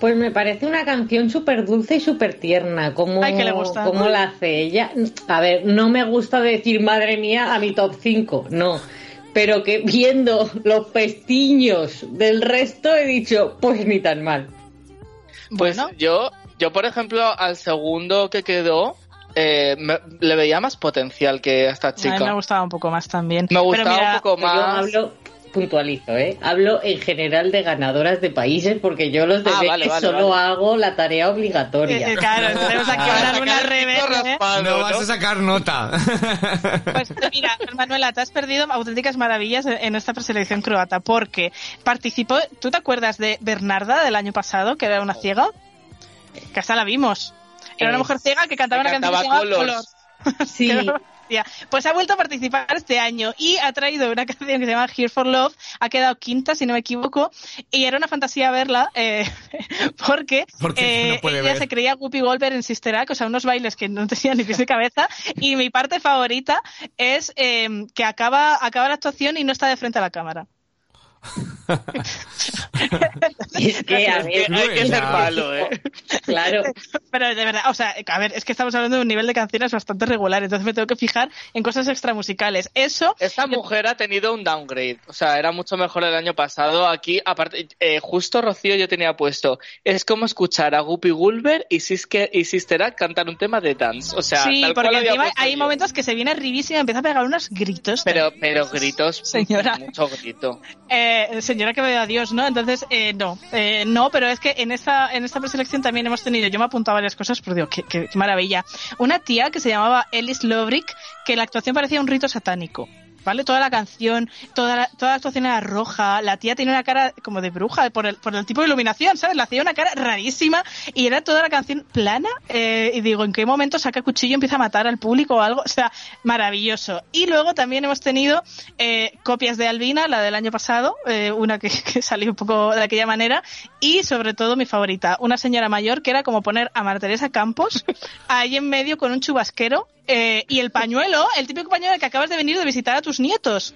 Pues me parece una canción súper dulce y súper tierna. Como, Ay, que le gusta. Como la hace ella. A ver, no me gusta decir madre mía a mi top 5, no. Pero que viendo los pestiños del resto he dicho, pues ni tan mal. Pues Bueno. yo, yo por ejemplo, al segundo que quedó, eh, me- le veía más potencial que a esta A mí chica. me gustaba un poco más también. Me gustaba mira, un poco Yo más. hablo, puntualizo, ¿eh? Hablo en general de ganadoras de países porque yo los Ah, vale, vale, solo vale. hago la tarea obligatoria. eh, claro, tenemos aquí Para una, revés, ¿eh? No ¿no? vas a sacar nota. Pues mira, Manuela, te has perdido auténticas maravillas en esta preselección croata porque participó, ¿tú te acuerdas de Bernarda del año pasado, que era una ciega? Que hasta la vimos. Era una mujer ciega que cantaba que una canción que se cantaba llamaba Colors. Color. Sí, Pues ha vuelto a participar este año y ha traído una canción que se llama Here for Love. Ha quedado quinta, si no me equivoco. Y era una fantasía verla eh, porque Porque eh, no ella ver. se creía Whoopi Goldberg en Sister Act, o sea, unos bailes que no tenían ni pies ni cabeza. Y mi parte favorita es eh, que acaba, acaba la actuación y no está de frente a la cámara. es que a ver, hay que ser malo, ¿eh? claro. Pero de verdad, o sea, a ver, es que estamos hablando de un nivel de canciones bastante regular, entonces me tengo que fijar en cosas extramusicales. Eso, Esta mujer ha tenido un downgrade. O sea, era mucho mejor el año pasado. Aquí, aparte, eh, justo Rocío yo tenía puesto. Es como escuchar a Guppy Gulber y, Siske, y Sister Act cantar un tema de dance. O sea, sí, tal porque encima hay yo. momentos que se viene arribísima y empieza a pegar unos gritos. Pero, pero gritos, Señora. mucho grito. Eh, señora que me a Dios, ¿no? Entonces, eh, no, eh, no, pero es que en esta, en esta preselección también hemos tenido, yo me he apuntado varias cosas, pero digo, qué maravilla. Una tía que se llamaba Ellis Lovrick, que la actuación parecía un rito satánico. ¿Vale? Toda la canción, toda la, toda la actuación era roja, la tía tenía una cara como de bruja por el, por el tipo de iluminación, ¿sabes? Le hacía una cara rarísima y era toda la canción plana eh, y digo, ¿en qué momento saca cuchillo y empieza a matar al público o algo? O sea, maravilloso. Y luego también hemos tenido eh, copias de Albina, la del año pasado, eh, una que, salió un poco de aquella manera, y sobre todo mi favorita, una señora mayor que era como poner a Marta Teresa Campos ahí en medio con un chubasquero eh, y el pañuelo, el típico pañuelo que acabas de venir de visitar a tus nietos.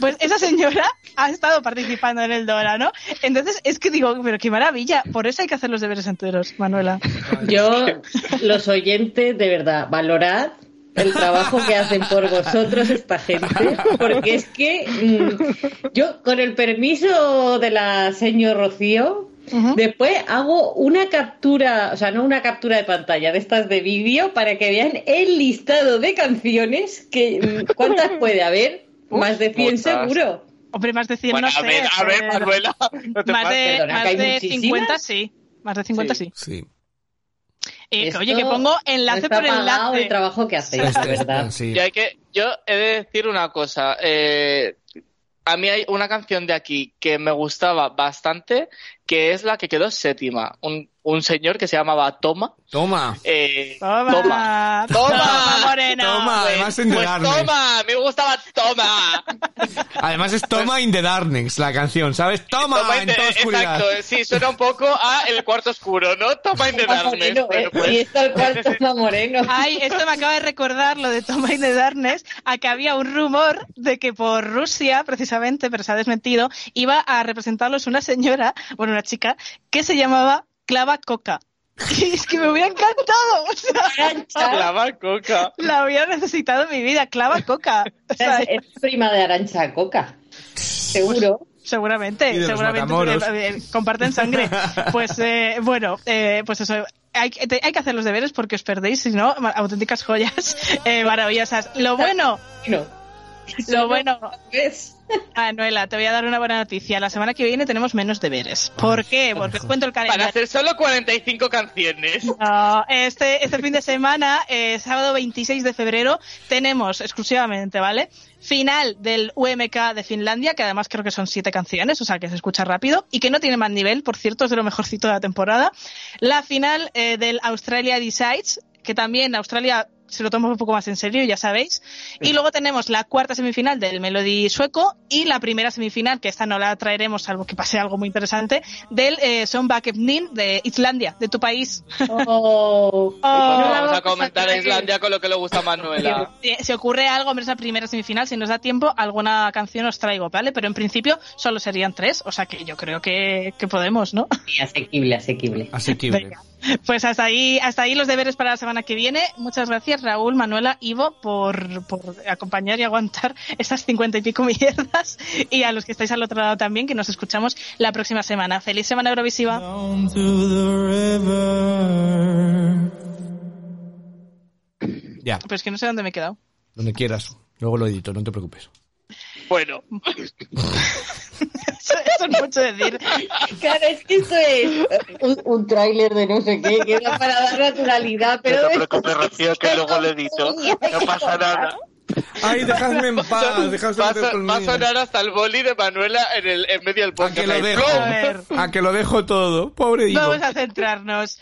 Pues esa señora ha estado participando en el Dora, ¿no? Entonces es que digo, pero qué maravilla, por eso hay que hacer los deberes enteros, Manuela. Yo, los oyentes, de verdad, valorad el trabajo que hacen por vosotros esta gente, porque es que mm, yo, con el permiso de la señor Rocío, después hago una captura, o sea, no una captura de pantalla de estas de vídeo para que vean el listado de canciones que mm, ¿cuántas puede haber? Más de 100 muchas. seguro. Hombre, más de 100 Bueno, no a sé. ver, a ver, pero Manuela, no te más pases. de, Perdona, más de muchísimas. 50 sí. Más de 50 sí. Sí. Eh, oye, que pongo no enlace está por enlace. el trabajo que hacéis, de verdad. Sí. Yo, hay que, yo he de decir una cosa. eh, a mí hay una canción de aquí que me gustaba bastante, que es la que quedó séptima. Un, un señor que se llamaba Toma. Toma. Eh, Toma. Toma. Toma, Moreno. Toma, Pues- además en The pues Darkness. toma, me gustaba Toma. Además es Toma in the Darkness, la canción, ¿sabes? Toma, Toma en in the- toda oscuridad. Exacto, sí, suena un poco a El Cuarto Oscuro, ¿no? Toma in the Toma Darkness. Eh, pues- Y es tal cual Toma Moreno. Ay, esto me acaba de recordar lo de Toma in the Darkness, a que había un rumor de que por Rusia, precisamente, pero se ha desmentido, iba a representarlos una señora, bueno, una chica, que se llamaba Clava Coca. Y es que me hubiera encantado, o sea, Clava coca. la hubiera necesitado en mi vida, Clava Coca. O sea, es, es prima de Arancha Coca. Seguro. Seguramente, Y seguramente comparten sangre. Pues eh, bueno, eh, pues eso. Hay, hay que hacer los deberes porque os perdéis, si no, auténticas joyas eh, maravillosas. Lo bueno, No. lo bueno. Anuela, te voy a dar una buena noticia. La semana que viene tenemos menos deberes. ¿Por qué? Porque os cuento el Para calendario. hacer solo 45 canciones. No, este, este fin de semana, eh, sábado 26 de febrero, tenemos exclusivamente, ¿vale? Final del UMK de Finlandia, que además creo que son siete canciones, o sea que se escucha rápido, y que no tiene más nivel, por cierto, es de lo mejorcito de la temporada. La final eh, del Australia Decides, que también Australia se lo toma un poco más en serio, ya sabéis. Y luego tenemos la cuarta semifinal del Melody sueco y la primera semifinal, que esta no la traeremos, salvo que pase algo muy interesante, del eh, Son Nin de Islandia, de tu país. Oh, no Oh, vamos a comentar a Islandia con lo que le gusta a Manuela. Si se ocurre algo, hombre, esa primera semifinal, si nos da tiempo, alguna canción os traigo, ¿vale? Pero en principio solo serían tres, o sea que yo creo que, que podemos, ¿no? sí, asequible, asequible. Asequible. Venga. Pues hasta ahí, hasta ahí los deberes para la semana que viene. Muchas gracias, Raúl, Manuela, Ivo, por, por acompañar y aguantar estas cincuenta y pico mierdas. Y a los que estáis al otro lado también, que nos escuchamos la próxima semana. Feliz semana Eurovisiva. Ya, Pero es que no sé dónde me he quedado. donde quieras. Luego lo edito, no te preocupes. Bueno, Eso, eso es mucho decir. Claro, es que esto es un, un tráiler de no sé qué, que era para dar naturalidad, pero... no te preocupes, Rocío, que luego le edito. No pasa nada. Ay, dejadme en paz, dejadme Va a, va a sonar hasta el boli de Manuela en, el, en medio del A podcast. que lo dejo, A ver. a que lo dejo todo, pobre Ivo. Vamos a centrarnos.